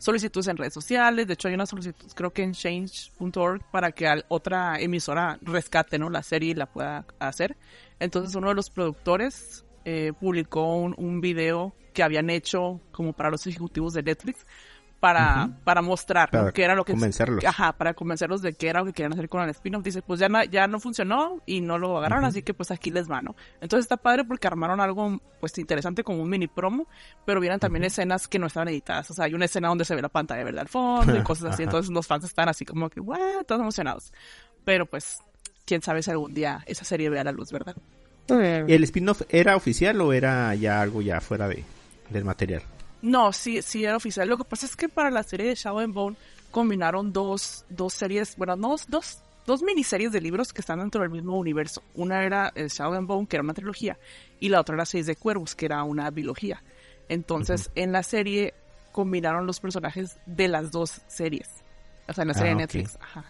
solicitudes en redes sociales. De hecho, hay una solicitud, creo que en change.org, para que otra emisora rescate ¿no? la serie y la pueda hacer. Entonces, uno de los productores eh, publicó un, un video que habían hecho como para los ejecutivos de Netflix para, para mostrar ¿no? Para qué era lo que convencerlos. ajá para convencerlos de qué era lo que querían hacer con el spin-off. Dice pues ya no, ya no funcionó y no lo agarraron así que pues aquí les va no entonces está padre porque armaron algo pues interesante como un mini promo pero vieron también escenas que no estaban editadas. O sea hay una escena donde se ve la pantalla verde al fondo y cosas así. Entonces los fans están así como que wow todos emocionados. Pero pues quién sabe si algún día esa serie vea la luz verdad ¿El spin-off era oficial o era ya algo ya fuera de, del material? No, sí, sí era oficial. Lo que pasa es que para la serie de Shadow and Bone combinaron dos, dos series, bueno, no, dos, dos miniseries de libros que están dentro del mismo universo. Una era el Shadow and Bone, que era una trilogía, y la otra era Seis de Cuervos, que era una biología. Entonces, en la serie combinaron los personajes de las dos series. O sea, en la serie Ah, de. Netflix. Ajá.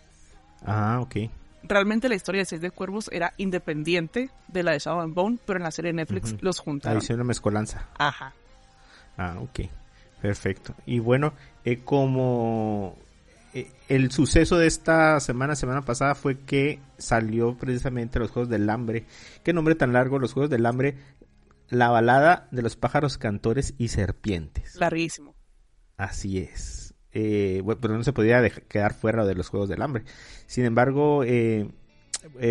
Ah, ok. Realmente la historia de Seis de Cuervos era independiente de la de Shadow and Bone, pero en la serie de Netflix los Ahí juntaron. hicieron una mezcolanza. Ajá. Ah, ok. Perfecto. Y bueno, eh, como eh, el suceso de esta semana, semana pasada, fue que salió precisamente los Juegos del Hambre. ¿Qué nombre tan largo? Los Juegos del Hambre. La balada de los pájaros cantores y serpientes. Larguísimo. Así es. Eh, bueno, pero no se podía quedar fuera de los Juegos del Hambre. Sin embargo, eh,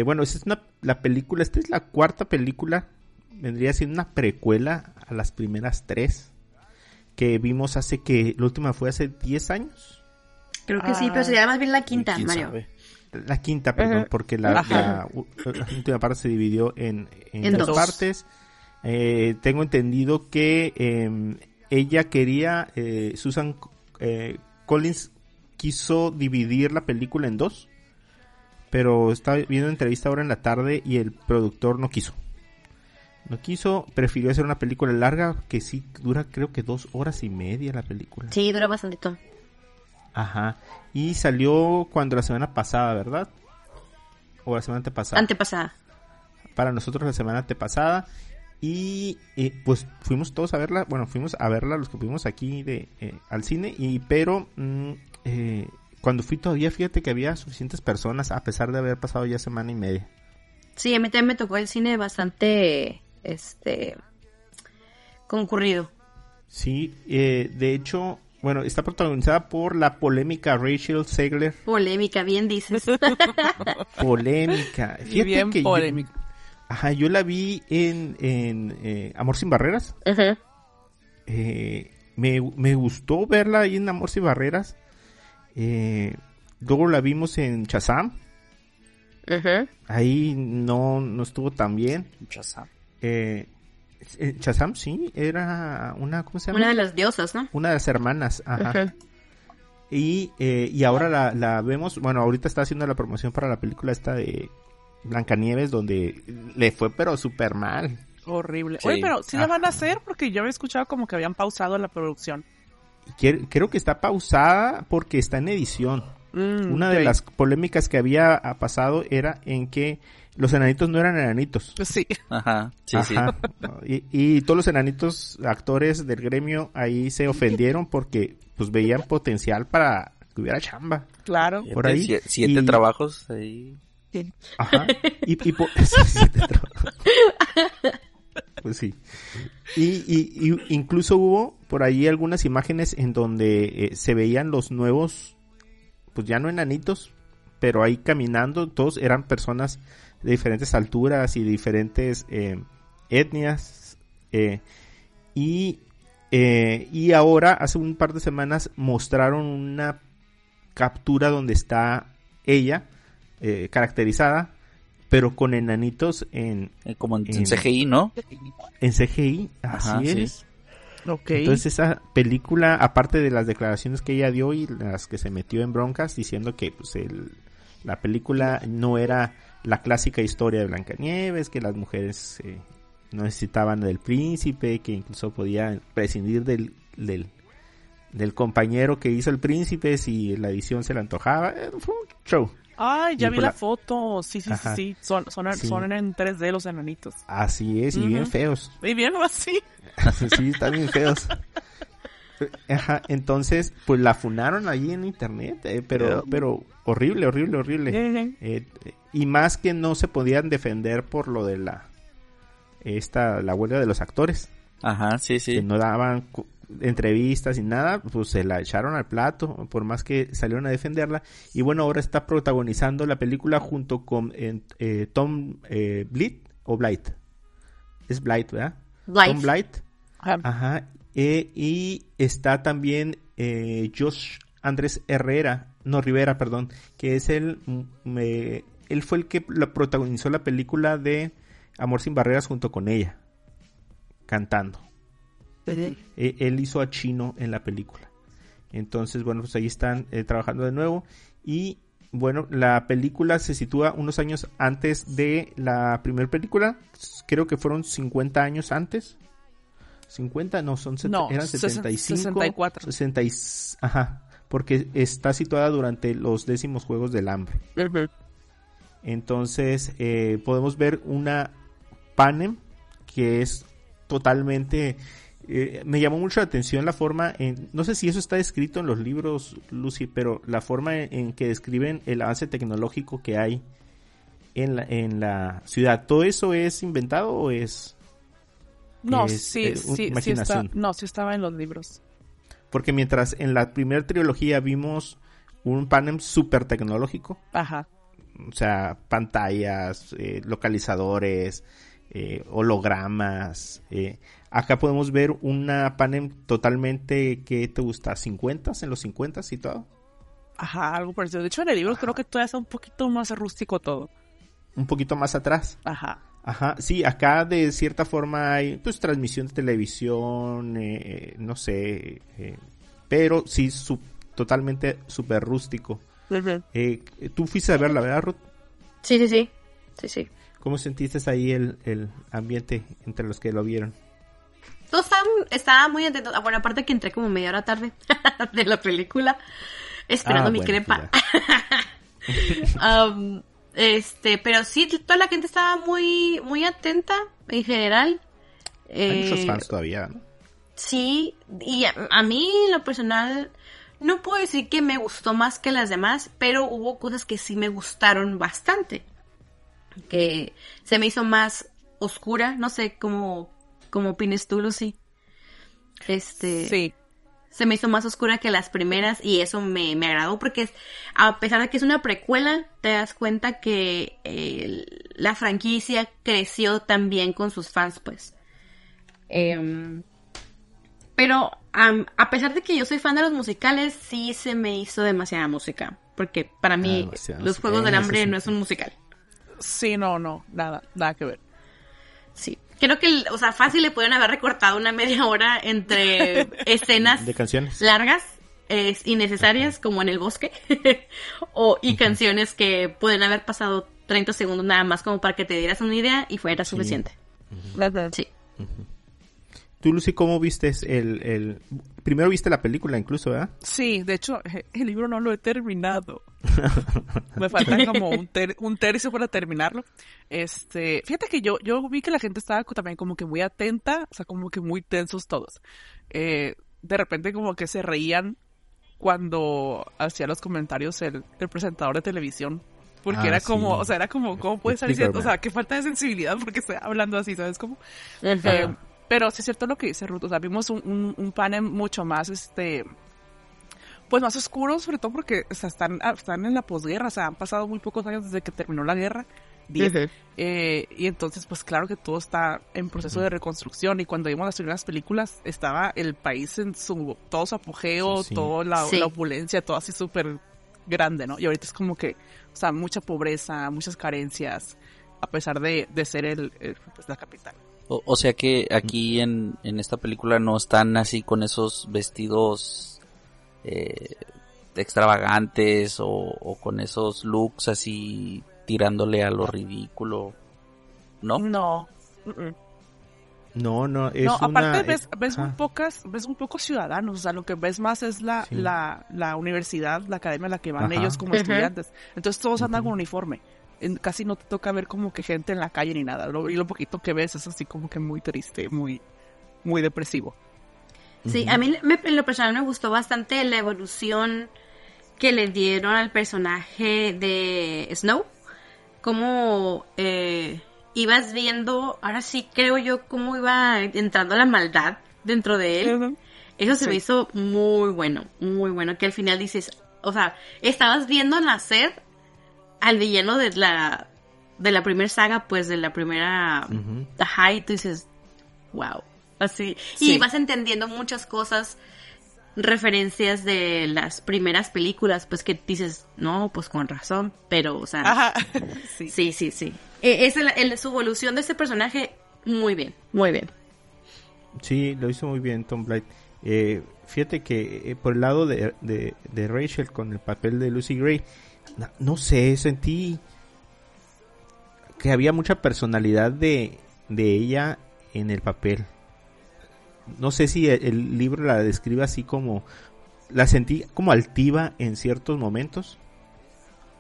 bueno, esta es una, la película, esta es la cuarta película, vendría siendo una precuela a las primeras tres que vimos hace que, la última fue hace 10 años. Creo que sí, Ah. pero sería más bien la quinta, ¿Quién Mario. sabe? La quinta, perdón, porque la, última parte se dividió en, en dos. partes. Eh, tengo entendido que eh, ella quería, eh, Susan eh, Collins quiso dividir la película en dos, pero estaba viendo entrevista ahora en la tarde y el productor no quiso. No quiso, prefirió hacer una película larga que sí dura creo que dos horas y media la película. Sí, dura bastante. Ajá. Y salió cuando la semana pasada, ¿verdad? O la semana antepasada. Antepasada. Para nosotros la semana antepasada. Y eh, pues fuimos todos a verla. Bueno, fuimos a verla los que fuimos aquí de, eh, al cine. Y pero mm, eh, cuando fui todavía, fíjate que había suficientes personas a pesar de haber pasado ya semana y media. Sí, a mí también me tocó el cine bastante, este, concurrido. Sí, eh, de hecho, bueno, está protagonizada por la polémica Rachel Segler. Polémica, bien dices. Polémica. Fíjate bien que yo- polémico. Ajá, yo la vi en, en eh, Amor sin Barreras. Ajá. Eh, me, me gustó verla ahí en Amor sin Barreras. Eh, luego la vimos en Chazam. Ahí no, no estuvo tan bien. Shazam. Eh, en Chazam, sí, era una, ¿cómo se llama? Una de las diosas, ¿no? Una de las hermanas, ajá. Ajá. Y, eh, y ahora la, la vemos, bueno, ahorita está haciendo la promoción para la película esta de Blancanieves, donde le fue pero súper mal. Horrible. Sí. Oye, pero sí la van a hacer porque yo había escuchado como que habían pausado la producción. Creo que está pausada porque está en edición. Mm, Una de las polémicas que había ah, pasado era en que los enanitos no eran enanitos. Sí. Ajá, sí, sí. Ajá. Y, y todos los enanitos actores del gremio ahí se ofendieron porque pues veían potencial para que hubiera chamba. Claro. por ahí. Sie- Siete Y- trabajos ahí. Ajá. Y, y po- sí, sí, te tra- Pues sí. Y, y- y incluso hubo por ahí algunas imágenes en donde eh, se veían los nuevos, pues ya no enanitos, pero ahí caminando, todos eran personas de diferentes alturas y de diferentes eh, etnias. eh, y, eh, y ahora, hace un par de semanas, mostraron una captura donde está ella eh, caracterizada, pero con enanitos en, eh, como en, en En- CGI, ¿no? en CGI. Así Ajá, sí. es. Entonces esa película, aparte de las declaraciones que ella dio y las que se metió en broncas diciendo que pues el- la película no era la clásica historia de Blancanieves, que las mujeres eh, no necesitaban del príncipe, que incluso podían prescindir del, del, del compañero que hizo el príncipe si la edición se le antojaba. Eh, Fue un show. Ay, ya Y vi por la la- foto. Sí, sí, Ajá. sí, sí. Son, son, Sí. son en 3D los enanitos. Así es, y bien feos. Y bien así. sí, están bien feos. Ajá, entonces, pues la funaron ahí en internet, eh, pero, pero horrible, horrible, horrible. Eh, y más que no se podían defender por lo de la, esta, la huelga de los actores, Ajá, sí, que sí. no daban entrevistas y nada, pues se la echaron al plato, por más que salieron a defenderla. Y bueno, ahora está protagonizando la película junto con eh, Tom eh, Blight, o Blight. Es Blight, ¿verdad? Blythe. Tom Blight. Ajá. Ajá. Eh, y está también eh, Josh Andrés Herrera, no Rivera, perdón, que es el, mm, me- él fue el que la protagonizó la película de Amor sin barreras junto con ella, cantando. Eh, él hizo a Chino en la película. Entonces, bueno, pues ahí están eh, trabajando de nuevo. Y bueno, la película se sitúa unos años antes de la primera película. Creo que fueron 50 años antes. 50, no, son No, eran sesen- 75. 64. 60 y- ajá, porque está situada durante los décimos Juegos del Hambre. Entonces eh, podemos ver una Panem que es totalmente... eh, me llamó mucho la atención la forma, en, no sé si eso está escrito en los libros, Lucy, pero la forma en, en que describen el avance tecnológico que hay en la, en la ciudad. ¿Todo eso es inventado o es...? No, es, sí, eh, un- sí, sí está, no, sí estaba en los libros. Porque mientras en la primera trilogía vimos un Panem súper tecnológico, Ajá. o sea, pantallas, eh, localizadores, eh, hologramas. eh, Acá podemos ver una Panem totalmente que te gusta, 50 en los 50 y todo. Ajá, algo parecido. De hecho, en el libro creo que todavía está un poquito más rústico todo. Un poquito más atrás. Ajá. Ajá, sí, acá de cierta forma hay pues transmisión de televisión, eh, no sé, eh, pero sí su- totalmente súper rústico. Eh, Tú fuiste a verla, ¿verdad, Ruth? Sí, sí, sí. Sí, sí. ¿Cómo sentiste ahí el, el ambiente entre los que lo vieron? Todos estaban, estaba muy atento. Ah, Bueno, aparte que entré como media hora tarde de la película, esperando Ah, mi bueno, crepa. pues Um, este, pero sí, toda la gente estaba muy, muy atenta en general. Hay muchos Eh, fans todavía, ¿no? Sí, y a, a mí en lo personal no puedo decir que me gustó más que las demás, pero hubo cosas que sí me gustaron bastante. Que se me hizo más oscura, no sé cómo, cómo opines tú, Lucy. Este, Sí. Se me hizo más oscura que las primeras y eso me, me agradó porque es- a pesar de que es una precuela, te das cuenta que eh, la franquicia creció también con sus fans, pues. Em, pero am, a pesar de que yo soy fan de los musicales, sí se me hizo demasiada música. Porque para mí demasiada los Juegos del eso Hambre sí. no es un musical. Sí, no, no, nada, nada que ver. Sí. Creo que, o sea, fácil le pueden haber recortado una media hora entre escenas De canciones. largas, es innecesarias, como en el bosque, o, y canciones que pueden haber pasado 30 segundos nada más como para que te dieras una idea y fuera suficiente. Sí. Tú, Lucy, ¿cómo viste el, el... Primero viste la película incluso, ¿verdad? Sí, de hecho, eh, el libro no lo he terminado. Me falta como un, ter- un tercio para terminarlo. Este, fíjate que yo, yo vi que la gente estaba también como que muy atenta, o sea, como que muy tensos todos. Eh, de repente como que se reían cuando hacía los comentarios el, el presentador de televisión. Porque Ah, era como, sí. o sea, era como, ¿cómo puede estar diciendo? O sea, qué falta de sensibilidad porque está hablando así, ¿sabes cómo? Eh, pero sí es cierto lo que dice Ruth, o sea, vimos un, un, un panel mucho más, este, pues más oscuro, sobre todo porque o sea, están, ah, están en la posguerra, o sea, han pasado muy pocos años desde que terminó la guerra, diez. Eh, y entonces, pues claro que todo está en proceso de reconstrucción, y cuando vimos las primeras películas, estaba el país en su, todo su apogeo, Sí. toda la, Sí. la opulencia, todo así súper grande, ¿no? Y ahorita es como que, o sea, mucha pobreza, muchas carencias, a pesar de, de ser el, el, pues, la capital. O, o sea que aquí en, en esta película no están así con esos vestidos eh, extravagantes o, o con esos looks así tirándole a lo ridículo, ¿no? No. No, no, es no, una... aparte ves, ves muy ajá. pocas, ves muy pocos ciudadanos, o sea, lo que ves más es la, Sí. la, la universidad, la academia a la que van Ajá. ellos como estudiantes. Entonces todos andan con uniforme. En- casi no te toca ver como que gente en la calle ni nada. Lo, y lo poquito que ves es así como que muy triste, muy, muy depresivo. Sí, a mí me- en lo personal me gustó bastante la evolución que le dieron al personaje de Snow. Cómo eh, ibas viendo, ahora sí creo yo, cómo iba entrando la maldad dentro de él. Eso se Sí. me hizo muy bueno, muy bueno. Que al final dices, o sea, estabas viendo nacer al villano de la de la primera saga, pues de la primera Ujú. ajá, y tú dices, wow, así. Sí. Y vas entendiendo muchas cosas, referencias de las primeras películas, pues que dices, no, pues con razón, pero, o sea, Ajá. sí. sí, sí, sí. Eh, es el- el- su evolución de este personaje, muy bien, muy bien. Sí, lo hizo muy bien Tom Blight. Eh, fíjate que eh, por el lado de, de, de Rachel con el papel de Lucy Gray, no, no sé, sentí que había mucha personalidad de, de ella en el papel. No sé si el, el libro la describe así como, la sentí como altiva en ciertos momentos,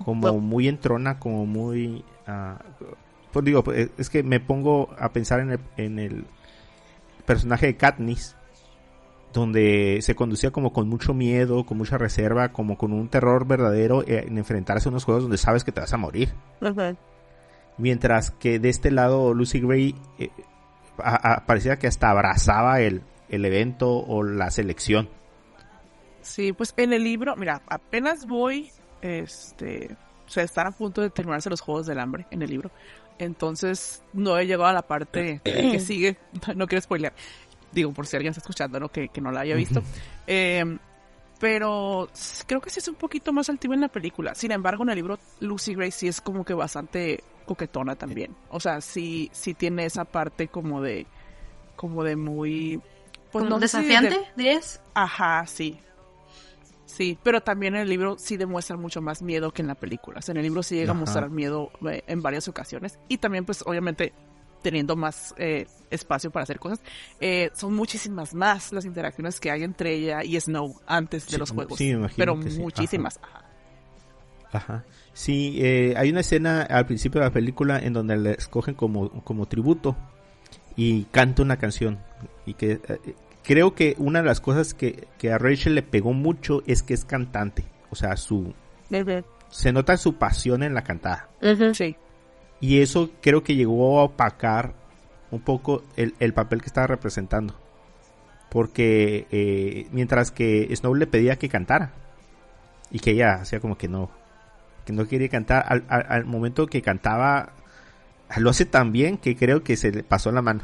como muy entrona, como muy... ah, pues digo, pues, es que me pongo a pensar en el, en el personaje de Katniss, donde se conducía como con mucho miedo, con mucha reserva, como con un terror verdadero eh, en enfrentarse a unos juegos donde sabes que te vas a morir. Mientras que de este lado Lucy Gray eh, a- a- parecía que hasta abrazaba el, el evento o la selección. Sí, pues en el libro, mira, apenas voy, este, o sea, están a punto de terminarse los Juegos del Hambre en el libro. Entonces, no he llegado a la parte que sigue, no quiero spoilear. Digo, por si alguien está escuchando, ¿no? Que, que no la haya visto. Eh, pero creo que sí es un poquito más altiva en la película. Sin embargo, en el libro, Lucy Gray sí es como que bastante coquetona también. O sea, sí, sí tiene esa parte como de, como de muy... pues, ¿Como no de- desafiante, dirías? Ajá, sí. Sí, pero también en el libro sí demuestra mucho más miedo que en la película. O sea, en el libro sí llega Ajá. a mostrar miedo eh, en varias ocasiones. Y también, pues, obviamente, teniendo más eh, espacio para hacer cosas, eh, son muchísimas más las interacciones que hay entre ella y Snow antes de Sí, los juegos. sí, me imagino pero que sí. muchísimas. Ajá. Ajá. Sí, eh, hay una escena al principio de la película en donde le escogen como, como tributo y canta una canción. Y que eh, creo que una de las cosas que, que a Rachel le pegó mucho es que es cantante. O sea, su se nota su pasión en la cantada. Sí. Y eso creo que llegó a opacar un poco el, el papel que estaba representando. Porque eh, mientras que Snow le pedía que cantara. Y que ella hacía como que no. Que no quería cantar. Al, al- al momento que cantaba. Lo hace tan bien que creo que se le pasó la mano.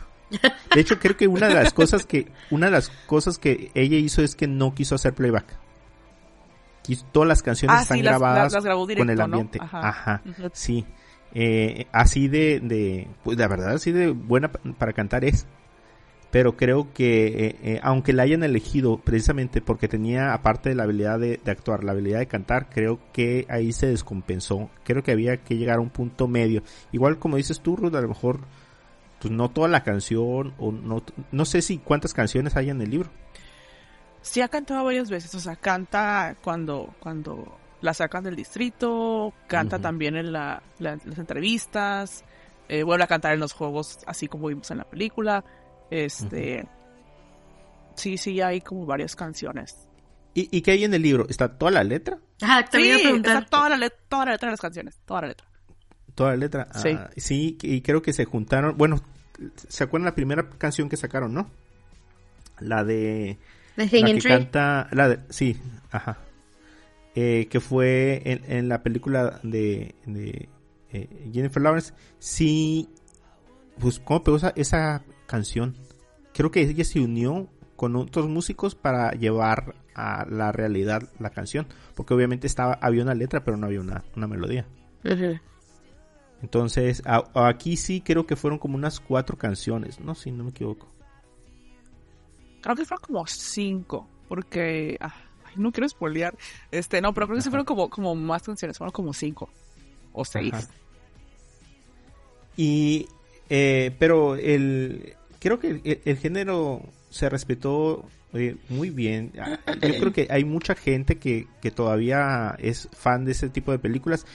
De hecho, creo que una de las cosas que. Una de las cosas que ella hizo es que no quiso hacer playback. Quiso- todas las canciones Ah, están sí, grabadas las- las grabó con el ¿no? ambiente. Ajá. Ajá. Sí. Eh, así de, de, pues la verdad, así de buena pa- para cantar es. pero creo que eh, eh, aunque la hayan elegido precisamente porque tenía aparte de la habilidad de, de, actuar la habilidad de cantar creo que ahí se descompensó. Creo que había que llegar a un punto medio. Igual como dices tú Ruth a lo mejor pues no toda la canción o no no sé si cuántas canciones hay en el libro. Sí ha cantado varias veces o sea canta cuando cuando la sacan del distrito canta uh -huh. también en la, la, las entrevistas eh, vuelve a cantar en los juegos así como vimos en la película este. Uh -huh. Sí, sí, hay como varias canciones. ¿Y, ¿Y qué hay en el libro? ¿Está toda la letra? Ah, te sí, a preguntar. Está toda la, letra, toda la letra de las canciones. Toda la letra. Toda la letra. Sí. Ah, sí, y creo que se juntaron. Bueno, ¿se acuerdan la primera canción que sacaron, no? La de. The Thing la que Tree. canta. La de, sí, ajá. Eh, que fue en, en, la película de, de eh, Jennifer Lawrence. Sí. Pues, ¿cómo pegó esa, esa canción? Creo que ella se unió con otros músicos para llevar a la realidad la canción. Porque obviamente estaba, había una letra, pero no había una, una melodía. Uh -huh. Entonces, a, a aquí sí creo que fueron como unas cuatro canciones, ¿no? Si no me equivoco. Creo que fueron como cinco, porque... Ah, no quiero spoilear. Este, no, pero creo que sí fueron como, como más canciones, fueron como cinco o seis. Ajá. Y... Eh, pero el... Creo que el, el género se respetó eh, muy bien. Yo creo que hay mucha gente que, que todavía es fan de ese tipo de películas.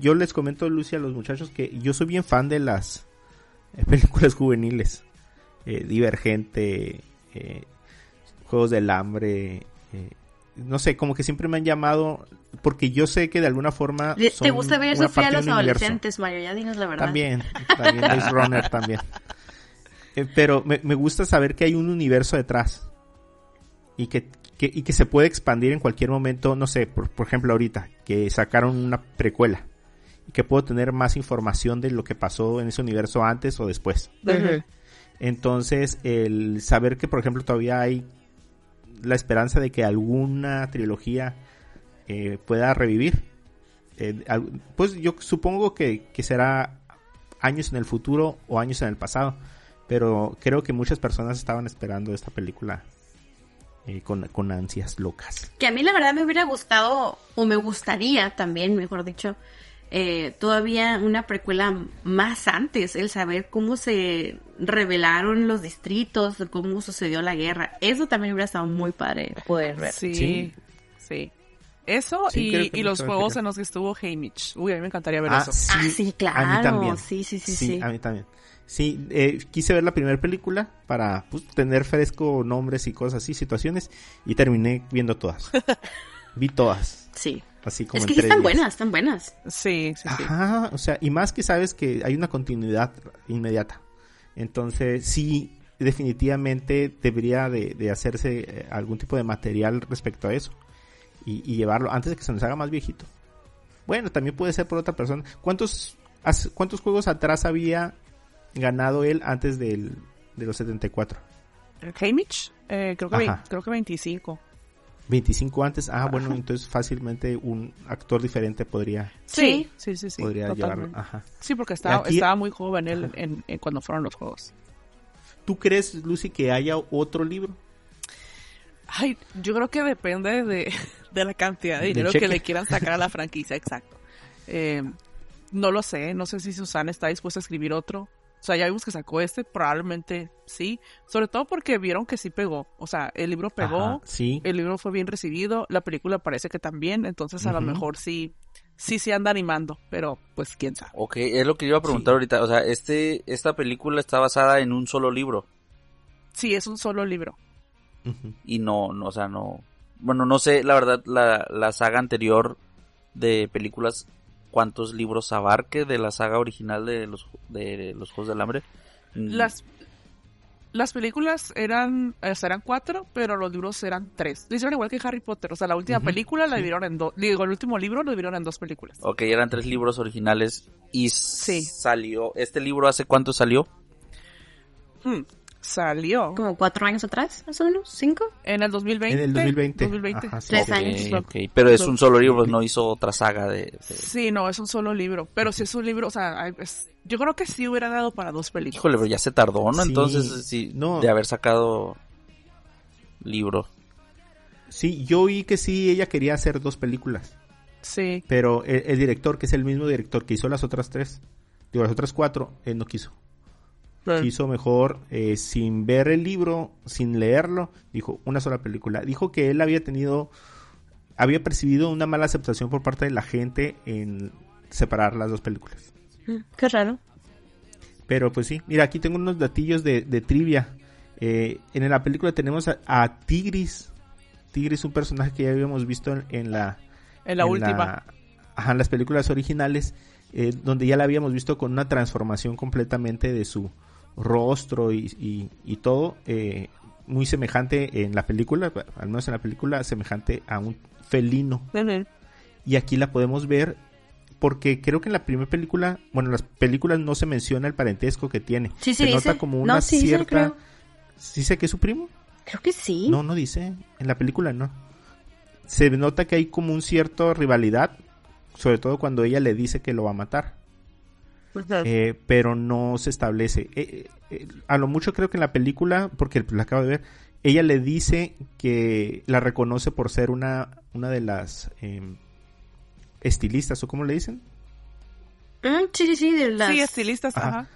Yo les comento, Lucia, a los muchachos que yo soy bien fan de las eh, películas juveniles. Eh, Divergente, eh, Juegos del Hambre. No sé, como que siempre me han llamado porque yo sé que de alguna forma. ¿Te gusta ver Sofía a los adolescentes, Mario? Ya dinos la verdad. También, también, Maze Runner también. Eh, pero me, me, gusta saber que hay un universo detrás y que, que, y que se puede expandir en cualquier momento, no sé, por, por, ejemplo ahorita, que sacaron una precuela y que puedo tener más información de lo que pasó en ese universo antes o después. Uh -huh. Entonces, el saber que, por ejemplo, todavía hay la esperanza de que alguna trilogía eh, pueda revivir, eh, pues yo supongo que, que será años en el futuro o años en el pasado pero creo que muchas personas estaban esperando esta película eh, con, con, ansias locas. Que a mí la verdad me hubiera gustado, o me gustaría también, mejor dicho, eh, todavía una precuela más antes, el saber cómo se revelaron los distritos, cómo sucedió la guerra. Eso también hubiera estado muy padre poder ver. Sí, sí. sí. Eso sí, y, y los juegos en los que estuvo Haymitch. Uy, a mí me encantaría ver ah, eso. Sí, ah, sí, claro. A mí también. Sí, sí, sí, sí. sí. A mí también. Sí, eh, quise ver la primera película para pues, tener fresco nombres y cosas así, situaciones, y terminé viendo todas. Vi todas. Sí. Así como es que sí están buenas, están buenas. Sí, sí, sí. Ajá, o sea, y más que sabes que hay una continuidad inmediata. Entonces, sí, definitivamente debería de, de hacerse eh, algún tipo de material respecto a eso. Y, y, llevarlo antes de que se nos haga más viejito. Bueno, también puede ser por otra persona. ¿Cuántos, cuántos juegos atrás había ganado él antes del, de los 74? Haymitch, eh, creo, que 20, creo que 25. 25 antes, ah, bueno, entonces fácilmente un actor diferente podría. Sí, sí, sí, sí. Podría llevarlo, ajá. Sí, porque estaba, aquí, estaba muy joven él en, en, cuando fueron los juegos. ¿Tú crees, Lucy, que haya otro libro? Ay, yo creo que depende de, de la cantidad de dinero que le quieran sacar a la franquicia, exacto. Eh, no lo sé, no sé si Susana está dispuesta a escribir otro. O sea, ya vimos que sacó este, probablemente sí. Sobre todo porque vieron que sí pegó. O sea, el libro pegó, Ajá, sí. el libro fue bien recibido, la película parece que también, entonces a uh -huh. lo mejor sí, sí se anda animando, pero pues quién sabe. Ok, es lo que yo iba a preguntar sí. ahorita. O sea, este, esta película está basada en un solo libro. Sí, es un solo libro. Uh -huh. Y no, no, o sea, no. Bueno, no sé, la verdad, la, la saga anterior de películas cuántos libros abarque de la saga original de los de los Juegos del Hambre. Las las películas eran sea, eran cuatro, pero los libros eran tres. Lo hicieron igual que Harry Potter. O sea, la última uh -huh, película la dividieron en dos. Digo, el último libro lo dividieron en dos películas. Ok, eran tres libros originales y sí. salió. ¿Este libro hace cuánto salió? Hmm, salió. Como cuatro años atrás, más o menos, cinco. En el 2020. En el 2020. 2020. Ajá, sí. Tres okay, años. Okay. Pero es un solo libro, no hizo otra saga de, de... Sí, no, es un solo libro. Pero si es un libro, o sea, es, Yo creo que sí hubiera dado para dos películas. Híjole, pero ya se tardó, ¿no? Sí, Entonces, sí, no. de haber sacado libro. Sí, yo oí que sí, ella quería hacer dos películas. Sí. Pero el, el director, que es el mismo director que hizo las otras tres, digo, las otras cuatro, él no quiso. Quiso mejor, eh, sin ver el libro, sin leerlo, dijo una sola película. Dijo que él había tenido, había percibido una mala aceptación por parte de la gente en separar las dos películas. Mm, Qué raro. Pero pues sí, mira, aquí tengo unos datillos de, de trivia. Eh, en la película tenemos a, a Tigris. Tigris, un personaje que ya habíamos visto en, en la... En la última. ajá, en las películas originales, eh, donde ya la habíamos visto con una transformación completamente de su rostro y, y- y todo, eh, muy semejante en la película, al menos en la película, semejante a un felino y aquí la podemos ver porque creo que en la primera película, bueno, en las películas no se menciona el parentesco que tiene. Sí, sí se nota como No, una sí dice, cierta. ¿Sí dice que es su primo? Creo que sí. No, no dice. En la película no. Se nota que hay como un cierto rivalidad, sobre todo cuando ella le dice que lo va a matar. Eh, pero no se establece. Eh, eh, eh, a lo mucho creo que en la película, porque la acabo de ver, ella le dice que la reconoce por ser una, una de las em, estilistas, o cómo le dicen. Mm, sí, sí, sí, de las... Sí, estilistas, Ajá. ajá.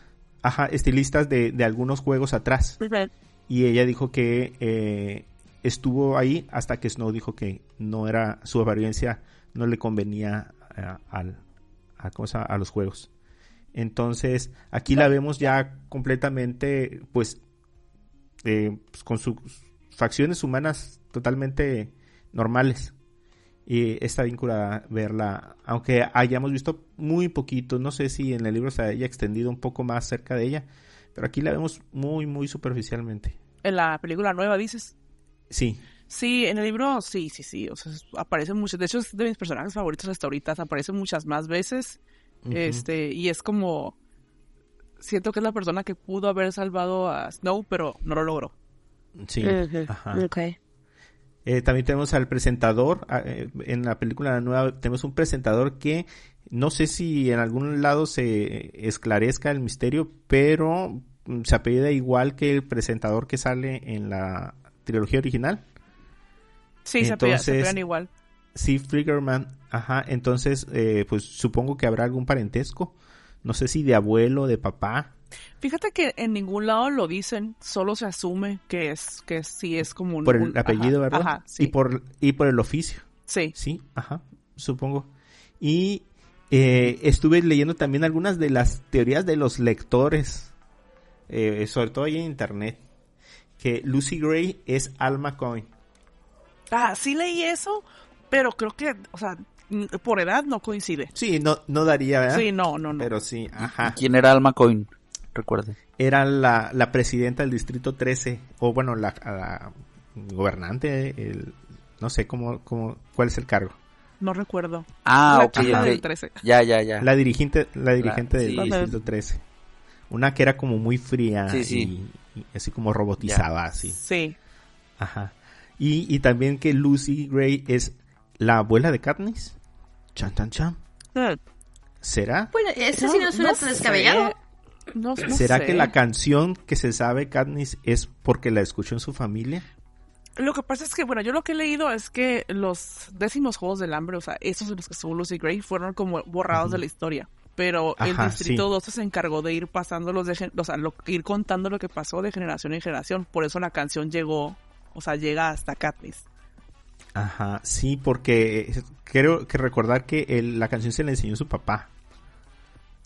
Ajá, estilistas de, de algunos juegos atrás. Y ella dijo que eh, estuvo ahí hasta que Snow dijo que no era su apariencia, no le convenía eh, al, a, ¿cómo se llama? a los juegos. Entonces, aquí la vemos ya completamente, pues, eh, pues, con sus facciones humanas totalmente normales. Y está bien curada verla, aunque hayamos visto muy poquito, no sé si en el libro se haya extendido un poco más cerca de ella, pero aquí la vemos muy, muy superficialmente. En la película nueva, dices. Sí, Sí, en el libro, sí, sí, sí. O sea, es- aparece mucho. De hecho, es de mis personajes favoritos hasta ahorita. Aparece muchas más veces. Este, y es como. Siento que es la persona que pudo haber salvado a Snow, pero no lo logró. sí. Ajá. ok. Eh, también tenemos al presentador. ah, eh, en la película nueva tenemos un presentador que no sé si en algún lado se esclarezca el misterio, pero mm, se apellida igual que el presentador que sale en la trilogía original. Sí, se, apellan- se Entonces- pegan igual. Sí, Friggerman. Ajá, entonces, eh, pues supongo que habrá algún parentesco. No sé si de abuelo, de papá. Fíjate que en ningún lado lo dicen, solo se asume que es que sí es como un Por el apellido, ajá, ¿verdad? Ajá, sí. Y por, y por el oficio. Sí. Sí, ajá, supongo. Y eh, estuve leyendo también algunas de las teorías de los lectores, eh, sobre todo ahí en internet, que Lucy Gray es Alma Coin. Ah, sí leí eso, pero creo que, o sea, por edad no coincide. Sí, no, no daría, ¿verdad? Sí, no, no, no. Pero sí, ajá. ¿Quién era Alma Coin? Recuerde. Era la, la presidenta del distrito 13, o bueno, la, la gobernante, el, no sé cómo, cómo, cuál es el cargo. No recuerdo. Ah, La del 13. Ya, ya, ya. La dirigente, la dirigente del sí. distrito 13. Una que era como muy fría Sí, sí. Y, y así como robotizaba, así. Sí. Ajá. Y, y también que Lucy Gray es la abuela de Katniss. Chan, chan, chan. Eh, ¿Será? Bueno, ese sí no suena tan descabellado. No, no ¿Será sé. que la canción que se sabe Katniss es porque la escuchó en su familia? Lo que pasa es que, bueno, yo lo que he leído es que los décimos Juegos del Hambre, o sea, esos en los que estuvo Lucy Gray, fueron como borrados de la historia. Pero el Ajá, Distrito sí. 12 se encargó de ir pasándolos, de, o sea, lo- ir contando lo que pasó de generación en generación. Por eso la canción llegó, o sea, llega hasta Katniss. Ajá, sí, porque eh, creo que recordar que el- la canción se le enseñó a su papá.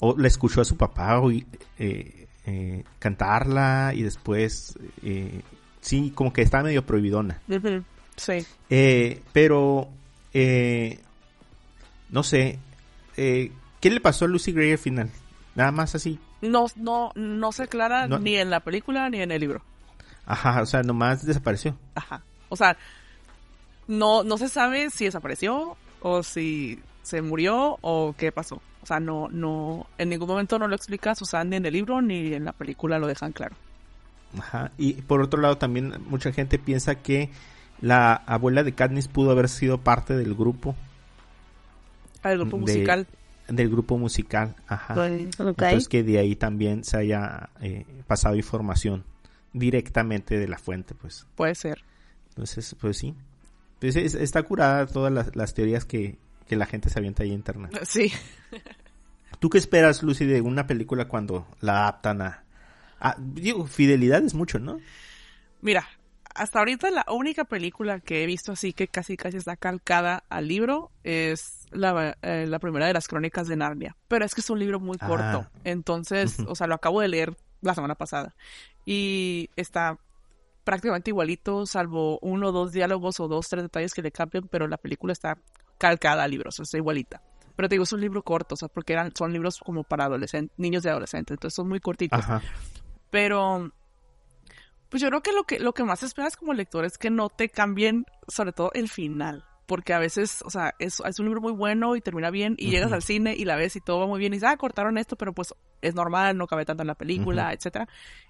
O la escuchó a su papá o, eh, eh, cantarla y después, eh, sí, como que estaba medio prohibidona. Sí. Pero, eh, no sé, ¿qué le pasó a Lucy Gray al final? Nada más así. No, no, no se aclara No. ni en la película ni en el libro. Ajá, o sea, nomás desapareció. Ajá. O sea, no, no se sabe si desapareció o si se murió o qué pasó. O sea, no, no, en ningún momento no lo explicas, o sea, ni en el libro ni en la película lo dejan claro. Ajá. Y por otro lado, también mucha gente piensa que la abuela de Katniss pudo haber sido parte del grupo. Ah, El grupo De- musical. del grupo musical, ajá. Pues. Entonces que de ahí también se haya eh, pasado información directamente de la fuente, pues. puede ser. Entonces, pues sí. Pues es- está curada todas las, las teorías que, que la gente se avienta ahí en internet. Sí. ¿Tú qué esperas, Lucy, de una película cuando la adaptan a... a- digo, fidelidad es mucho, ¿no? Mira, hasta ahorita la única película que he visto así que casi casi está calcada al libro es la, eh, la primera de las crónicas de Narnia. Pero es que es un libro muy Ah. corto. Entonces, o sea, lo acabo de leer la semana pasada. Y está prácticamente igualito, salvo uno o dos diálogos o dos, tres detalles que le cambian, pero la película está calcada al libro, o sea, está igualita. Pero te digo, es un libro corto, o sea, porque eran, son libros como para adolescentes, niños de adolescentes, entonces son muy cortitos. Ajá. Pero, pues yo creo que lo que, lo que más esperas como lector es que no te cambien, sobre todo el final. Porque a veces, o sea, es, es un libro muy bueno y termina bien y llegas al cine y la ves y todo va muy bien y dices, ah, cortaron esto, pero pues es normal, no cabe tanto en la película, Ujú. etcétera.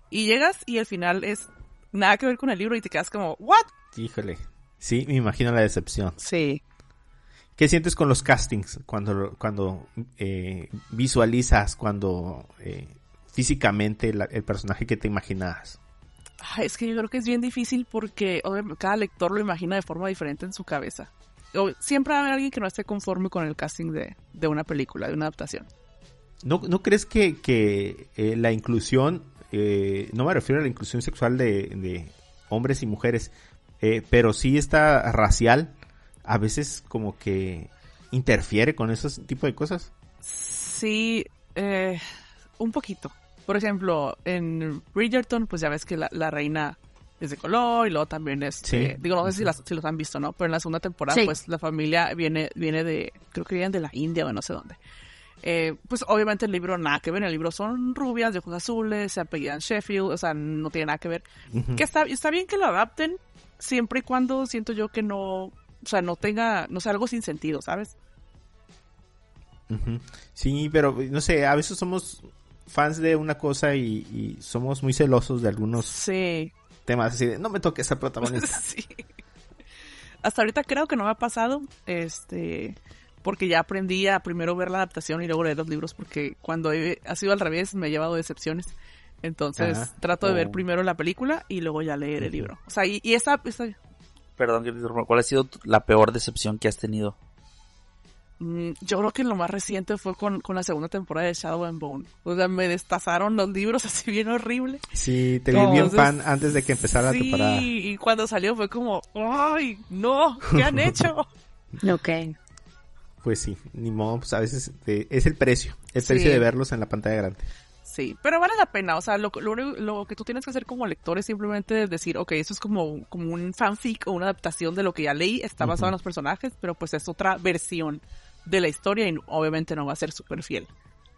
Y llegas y el final es nada que ver con el libro y te quedas como, ¿what? Híjole. Sí, me imagino la decepción. Sí. ¿Qué sientes con los castings cuando, cuando eh, visualizas, cuando eh, físicamente la- el personaje que te imaginabas? Ay, es que yo creo que es bien difícil porque cada lector lo imagina de forma diferente en su cabeza. O- siempre va a haber alguien que no esté conforme con el casting de, de una película, de una adaptación. ¿No, no crees que, que eh, la inclusión, eh, no me refiero a la inclusión sexual de, de hombres y mujeres, eh, pero sí esta racial, a veces como que interfiere con esos tipo de cosas? Sí, eh, un poquito. Por ejemplo, en Bridgerton, pues ya ves que la, la reina es de color y luego también es, Sí. eh, digo, no sé si, las- si los han visto, ¿no? Pero en la segunda temporada, Sí. pues la familia viene, viene de, creo que vienen de la India o no sé dónde. Eh, pues obviamente el libro nada que ver, el libro son rubias, de ojos azules, se apellidan Sheffield, o sea, no tiene nada que ver. Que está, está bien que lo adapten, siempre y cuando siento yo que no, o sea, no tenga, no sea algo sin sentido, ¿sabes? Sí, pero no sé, a veces somos fans de una cosa y, y somos muy celosos de algunos Sí. temas así de, no me toques esa protagonista. sí. Hasta ahorita creo que no me ha pasado, este, porque ya aprendí a primero ver la adaptación y luego leer los libros, porque cuando he- ha sido al revés me he llevado decepciones. Entonces Ajá. trato de ver Oh. primero la película y luego ya leer el libro. O sea, y, y esa, esa- Perdón, que te interrumpa, ¿cuál ha sido tu- la peor decepción que has tenido? mm, yo creo que lo más reciente fue con, con la segunda temporada de Shadow and Bone. O sea, me destazaron los libros así bien horrible. Sí, te vi bien fan antes de que empezara sí, la temporada. y cuando salió fue como, ¡ay, no! ¿Qué han hecho? Ok. Pues sí, ni modo, pues a veces eh, es el precio, el precio Sí. de verlos en la pantalla grande. Sí, pero vale la pena, o sea, lo, lo, lo que tú tienes que hacer como lector es simplemente decir, ok, eso es como, como un fanfic o una adaptación de lo que ya leí, está basado en los personajes, pero pues es otra versión de la historia y obviamente no va a ser súper fiel.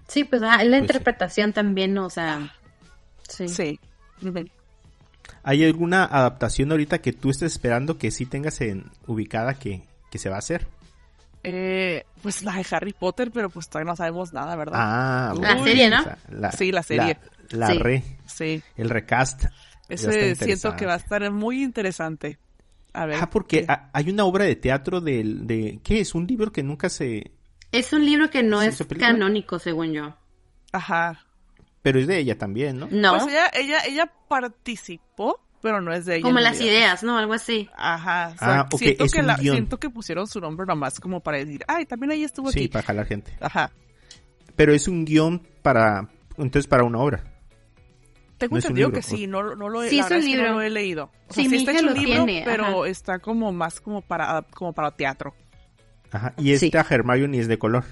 Sí, pues ah, la sí. interpretación también, o sea. Sí. Sí. ¿Hay alguna adaptación ahorita que tú estés esperando que sí tengas en ubicada que, que se va a hacer? Eh, pues la de Harry Potter, pero pues todavía no sabemos nada, ¿verdad? Ah, La serie, ¿no? o sea, la- Sí, la serie. La, la Sí. re, Sí, el recast. Ese siento que va a estar muy interesante. A ver. Ah, porque qué- hay una obra de teatro del, de, ¿qué es? Un libro que nunca se, Es un libro que no ¿Sí, es canónico, según yo. Ajá. pero es de ella también, ¿no? No, Pues ella, ella, ella participó, pero no es de ella. como las ideas, ¿no? Algo así. Ajá. o sea, Ah, ok, siento, es que un la- guion. siento que pusieron su nombre nomás como para decir, ay, también ella estuvo Sí, aquí. para jalar gente. Ajá. Pero es un guion para, entonces para una obra. Tengo No un entendido libro, que sí, no, no lo he, Sí, es verdad un es que no libro. lo he leído. O Sí, está hecho lo libro, tiene, pero ajá. está como más como para, como para teatro. Ajá. Y Sí. esta Hermione es de color.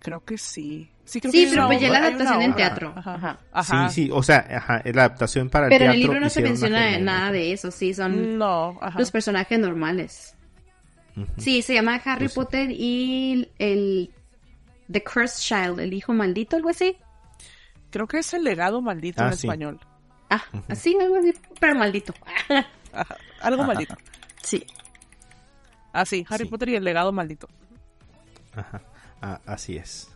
Creo que sí. Sí, creo Sí, que pero pues ya la adaptación en teatro. Ajá. Ajá. Ajá. Sí, sí, o sea, ajá, es la adaptación para el Pero en teatro. el libro no se menciona nada de eso, sí, son No, ajá. los personajes normales. Sí, se llama Harry Pues. Potter y el The Cursed Child, el hijo maldito, algo así. Creo que es el legado maldito Ah, en sí. español. Ah, así, algo así, pero maldito. Ajá. Algo Ajá. maldito. Sí. Ah, sí, Harry Sí. Potter y el legado maldito. Ajá, ah, así es.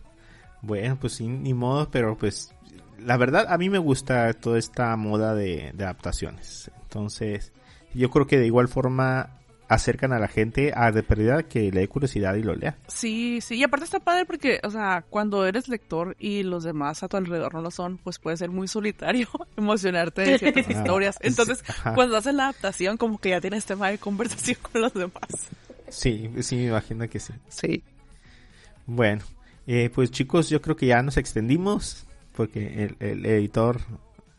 Bueno, pues sí, ni modo, pero pues la verdad a mí me gusta toda esta moda de, de adaptaciones. Entonces, yo creo que de igual forma acercan a la gente a de pérdida que le dé curiosidad y lo lea. Sí, sí, y aparte está padre porque, o sea, cuando eres lector y los demás a tu alrededor no lo son, pues puede ser muy solitario emocionarte de ciertas Ah, historias. Entonces, cuando haces la adaptación, como que ya tienes tema de conversación con los demás. Sí, sí, me imagino que sí. Sí. Bueno, eh, pues chicos, yo creo que ya nos extendimos porque el, el editor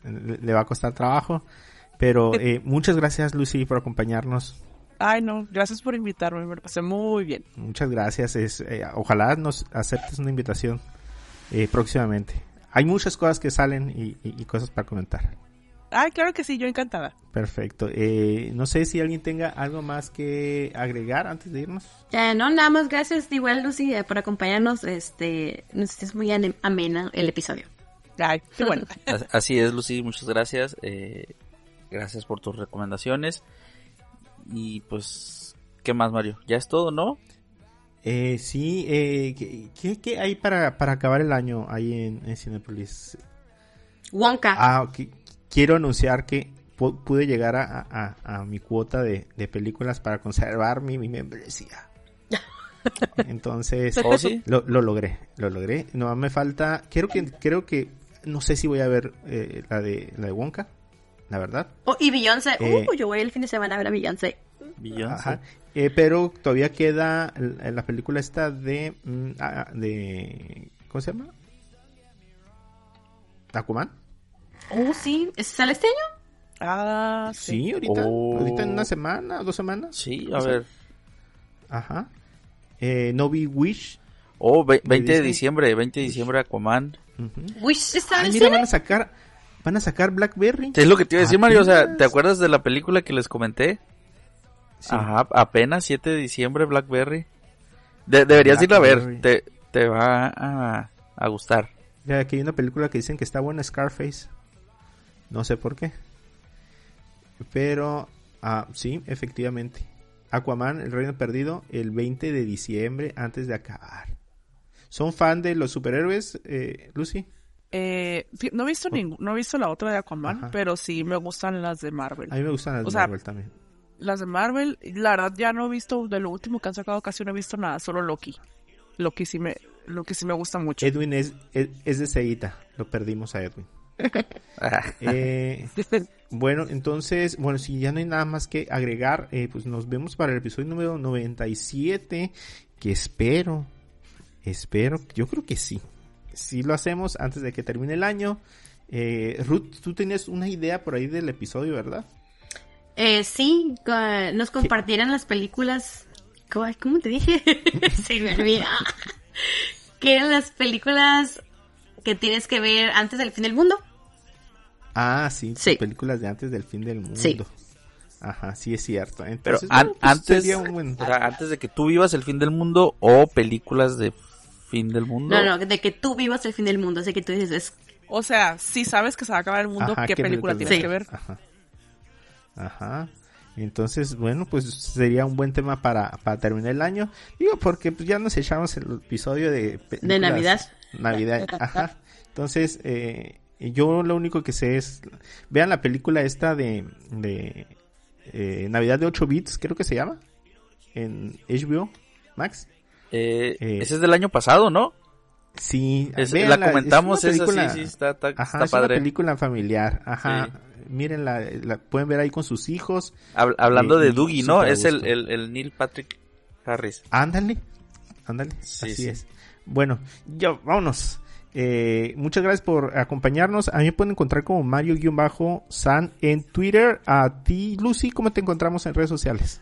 le va a costar trabajo. Pero eh, muchas gracias Lucy por acompañarnos. Ay, no, gracias por invitarme, me pasé muy bien. Muchas gracias. Es, eh, ojalá nos aceptes una invitación eh, próximamente. Hay muchas cosas que salen y, y- y cosas para comentar. Ay, claro que sí, yo encantada. Perfecto. Eh, no sé si alguien tenga algo más que agregar antes de irnos. Ya, no, nada más gracias igual Lucy eh, por acompañarnos. Este, es muy amena el episodio. Ay, qué bueno. As- Así es, Lucy, muchas gracias. eh, gracias por tus recomendaciones. Y pues, ¿qué más, Mario? Ya es todo, ¿no? Eh, sí, eh, ¿qué, qué- qué hay para, para acabar el año ahí en, en Cinepolis? Wonka. Ah, ok. Quiero anunciar que pu- pude llegar a, a- a mi cuota de, de películas para conservar mi, mi membresía. Entonces, ¿Oh, sí? lo, lo logré, lo logré. No me falta, creo que, creo que, no sé si voy a ver eh, la de la de Wonka, la verdad. Oh, y Beyoncé. Eh, uh, yo voy el fin de semana a ver a Beyoncé. Beyoncé. Ajá. Eh, pero todavía queda la, la película esta de, mm, ah, de, ¿cómo se llama? Aquaman. Oh, sí. ¿Ese ¿Sale este año? Ah, Sí, sí. ahorita, Oh. ahorita en una semana, dos semanas. Sí, a ver. Ajá. Eh, no vi Wish. Oh, ve- De 20 de Disney. diciembre, 20 de diciembre Aquaman. Ujú. Wish está Ay, mira, cine. van a sacar, van a sacar Blackberry. Es lo que te iba a decir, Mario. O sea. ¿te acuerdas de la película que les comenté? Sí. Ajá, apenas 7 de diciembre, Blackberry. De- deberías ir a Blackberry. ver, te, te va a, a gustar. Ya aquí hay una película que dicen que está buena, Scarface. No sé por qué. Pero, ah, sí, efectivamente. Aquaman, el reino perdido, el 20 de diciembre antes de acabar. ¿Son fan de los superhéroes, eh, Lucy? Eh, no he visto ningún, no he visto la otra de Aquaman, Ajá. pero sí me gustan las de Marvel. A mí me gustan las O de sea, Marvel también. Las de Marvel, la verdad ya no he visto, de lo último que han sacado casi no he visto nada, solo Loki. Loki sí me, Loki sí me gusta mucho. Edwin es, es, es de Seita. Lo perdimos a Edwin. Eh, bueno, entonces, bueno, si ya no hay nada más que agregar, eh, pues nos vemos para el episodio número 97, que espero, espero, yo creo que sí. Si lo hacemos antes de que termine el año. Eh, Ruth, tú tenías una idea por ahí del episodio, ¿verdad? Eh, sí, nos compartieran las películas. ¿Cómo, cómo te dije? Se me olvida. que eran las películas que tienes que ver antes del fin del mundo. Ah, sí, Sí. películas de antes del fin del mundo. Sí. Ajá, sí es cierto. Pero Entonces, an- bueno, pues, antes, sería un buen- o sea, antes de que tú vivas el fin del mundo o películas de fin del mundo. No, no, de que tú vivas el fin del mundo. Así que tú dices, es- O sea, si sabes que se va a acabar el mundo, Ajá, ¿qué, película tienes Sí. que ver? Ajá. Ajá. Entonces, bueno, pues sería un buen tema para, para terminar el año. Digo, porque pues, ya nos echamos el episodio de... películas Navidad. Navidad, ajá. Entonces, eh, yo lo único que sé es... Vean la película esta de... de eh, Navidad de 8 bits, creo que se llama. En HBO Max. Eh, Eh, ese es del año pasado, ¿no? Sí, Es- véanla, la comentamos, es una esa sí, película- sí, está, está, Ajá, está es una película familiar, ajá. Sí. Miren, la, la pueden ver ahí con sus hijos. Hab- hablando Eh, de Dougie, ¿no? Es el, el Neil Patrick Harris. Ándale, ándale, Sí, así sí. es. Bueno, ya, vámonos. Eh, muchas gracias por acompañarnos. A mí me pueden encontrar como Mario-San en Twitter. A ti, Lucy, ¿cómo te encontramos en redes sociales?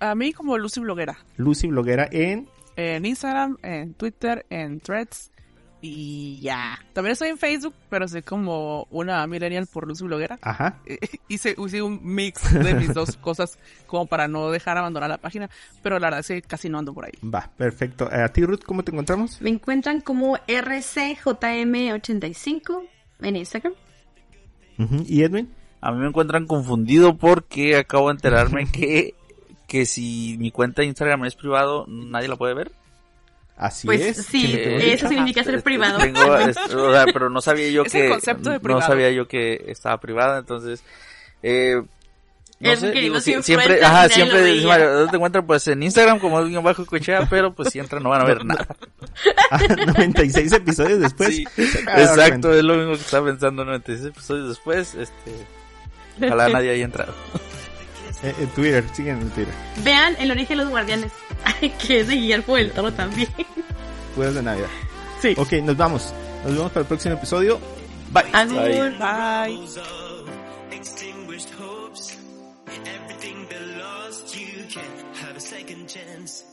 A mí como Lucy Bloguera. Lucy Bloguera en... En Instagram, en Twitter, en Threads. Y ya. También estoy en Facebook, pero soy como una millennial por Lucy Bloguera. Ajá. Hice, hice un mix de mis dos cosas como para no dejar abandonar la página. Pero la verdad es que casi no ando por ahí. Va, perfecto. Eh, A ti, Ruth, ¿cómo te encontramos? me encuentran como RCJM85 en Instagram. Ujú, ¿Y Edwin? A mí me encuentran confundido porque acabo de enterarme que, que si mi cuenta de Instagram es privado, nadie la puede ver. Así Pues es. sí, tengo eso significa ser privado. Tengo, es- o sea, pero no sabía yo Es el que concepto de no privado. sabía yo que estaba privada, entonces eh, No Es sé, que digo, siempre, ajá, siempre, lo dice veía. Mario, ¿dónde te encuentran? Pues en Instagram como alguien bajo cochea, pero pues si entran no van a ver nada. Ah, 96 episodios después. Sí, exacto, es lo mismo que estaba pensando 96 episodios después, este, ojalá nadie haya entrado. Eh, en Twitter, siguen en Twitter. Vean El origen de los guardianes. Ay, que es de Guillermo del Toro también. Juegos de Navidad. Sí. Ok, nos vamos. Nos vemos para el próximo episodio. Bye. Agur. Bye. extinguished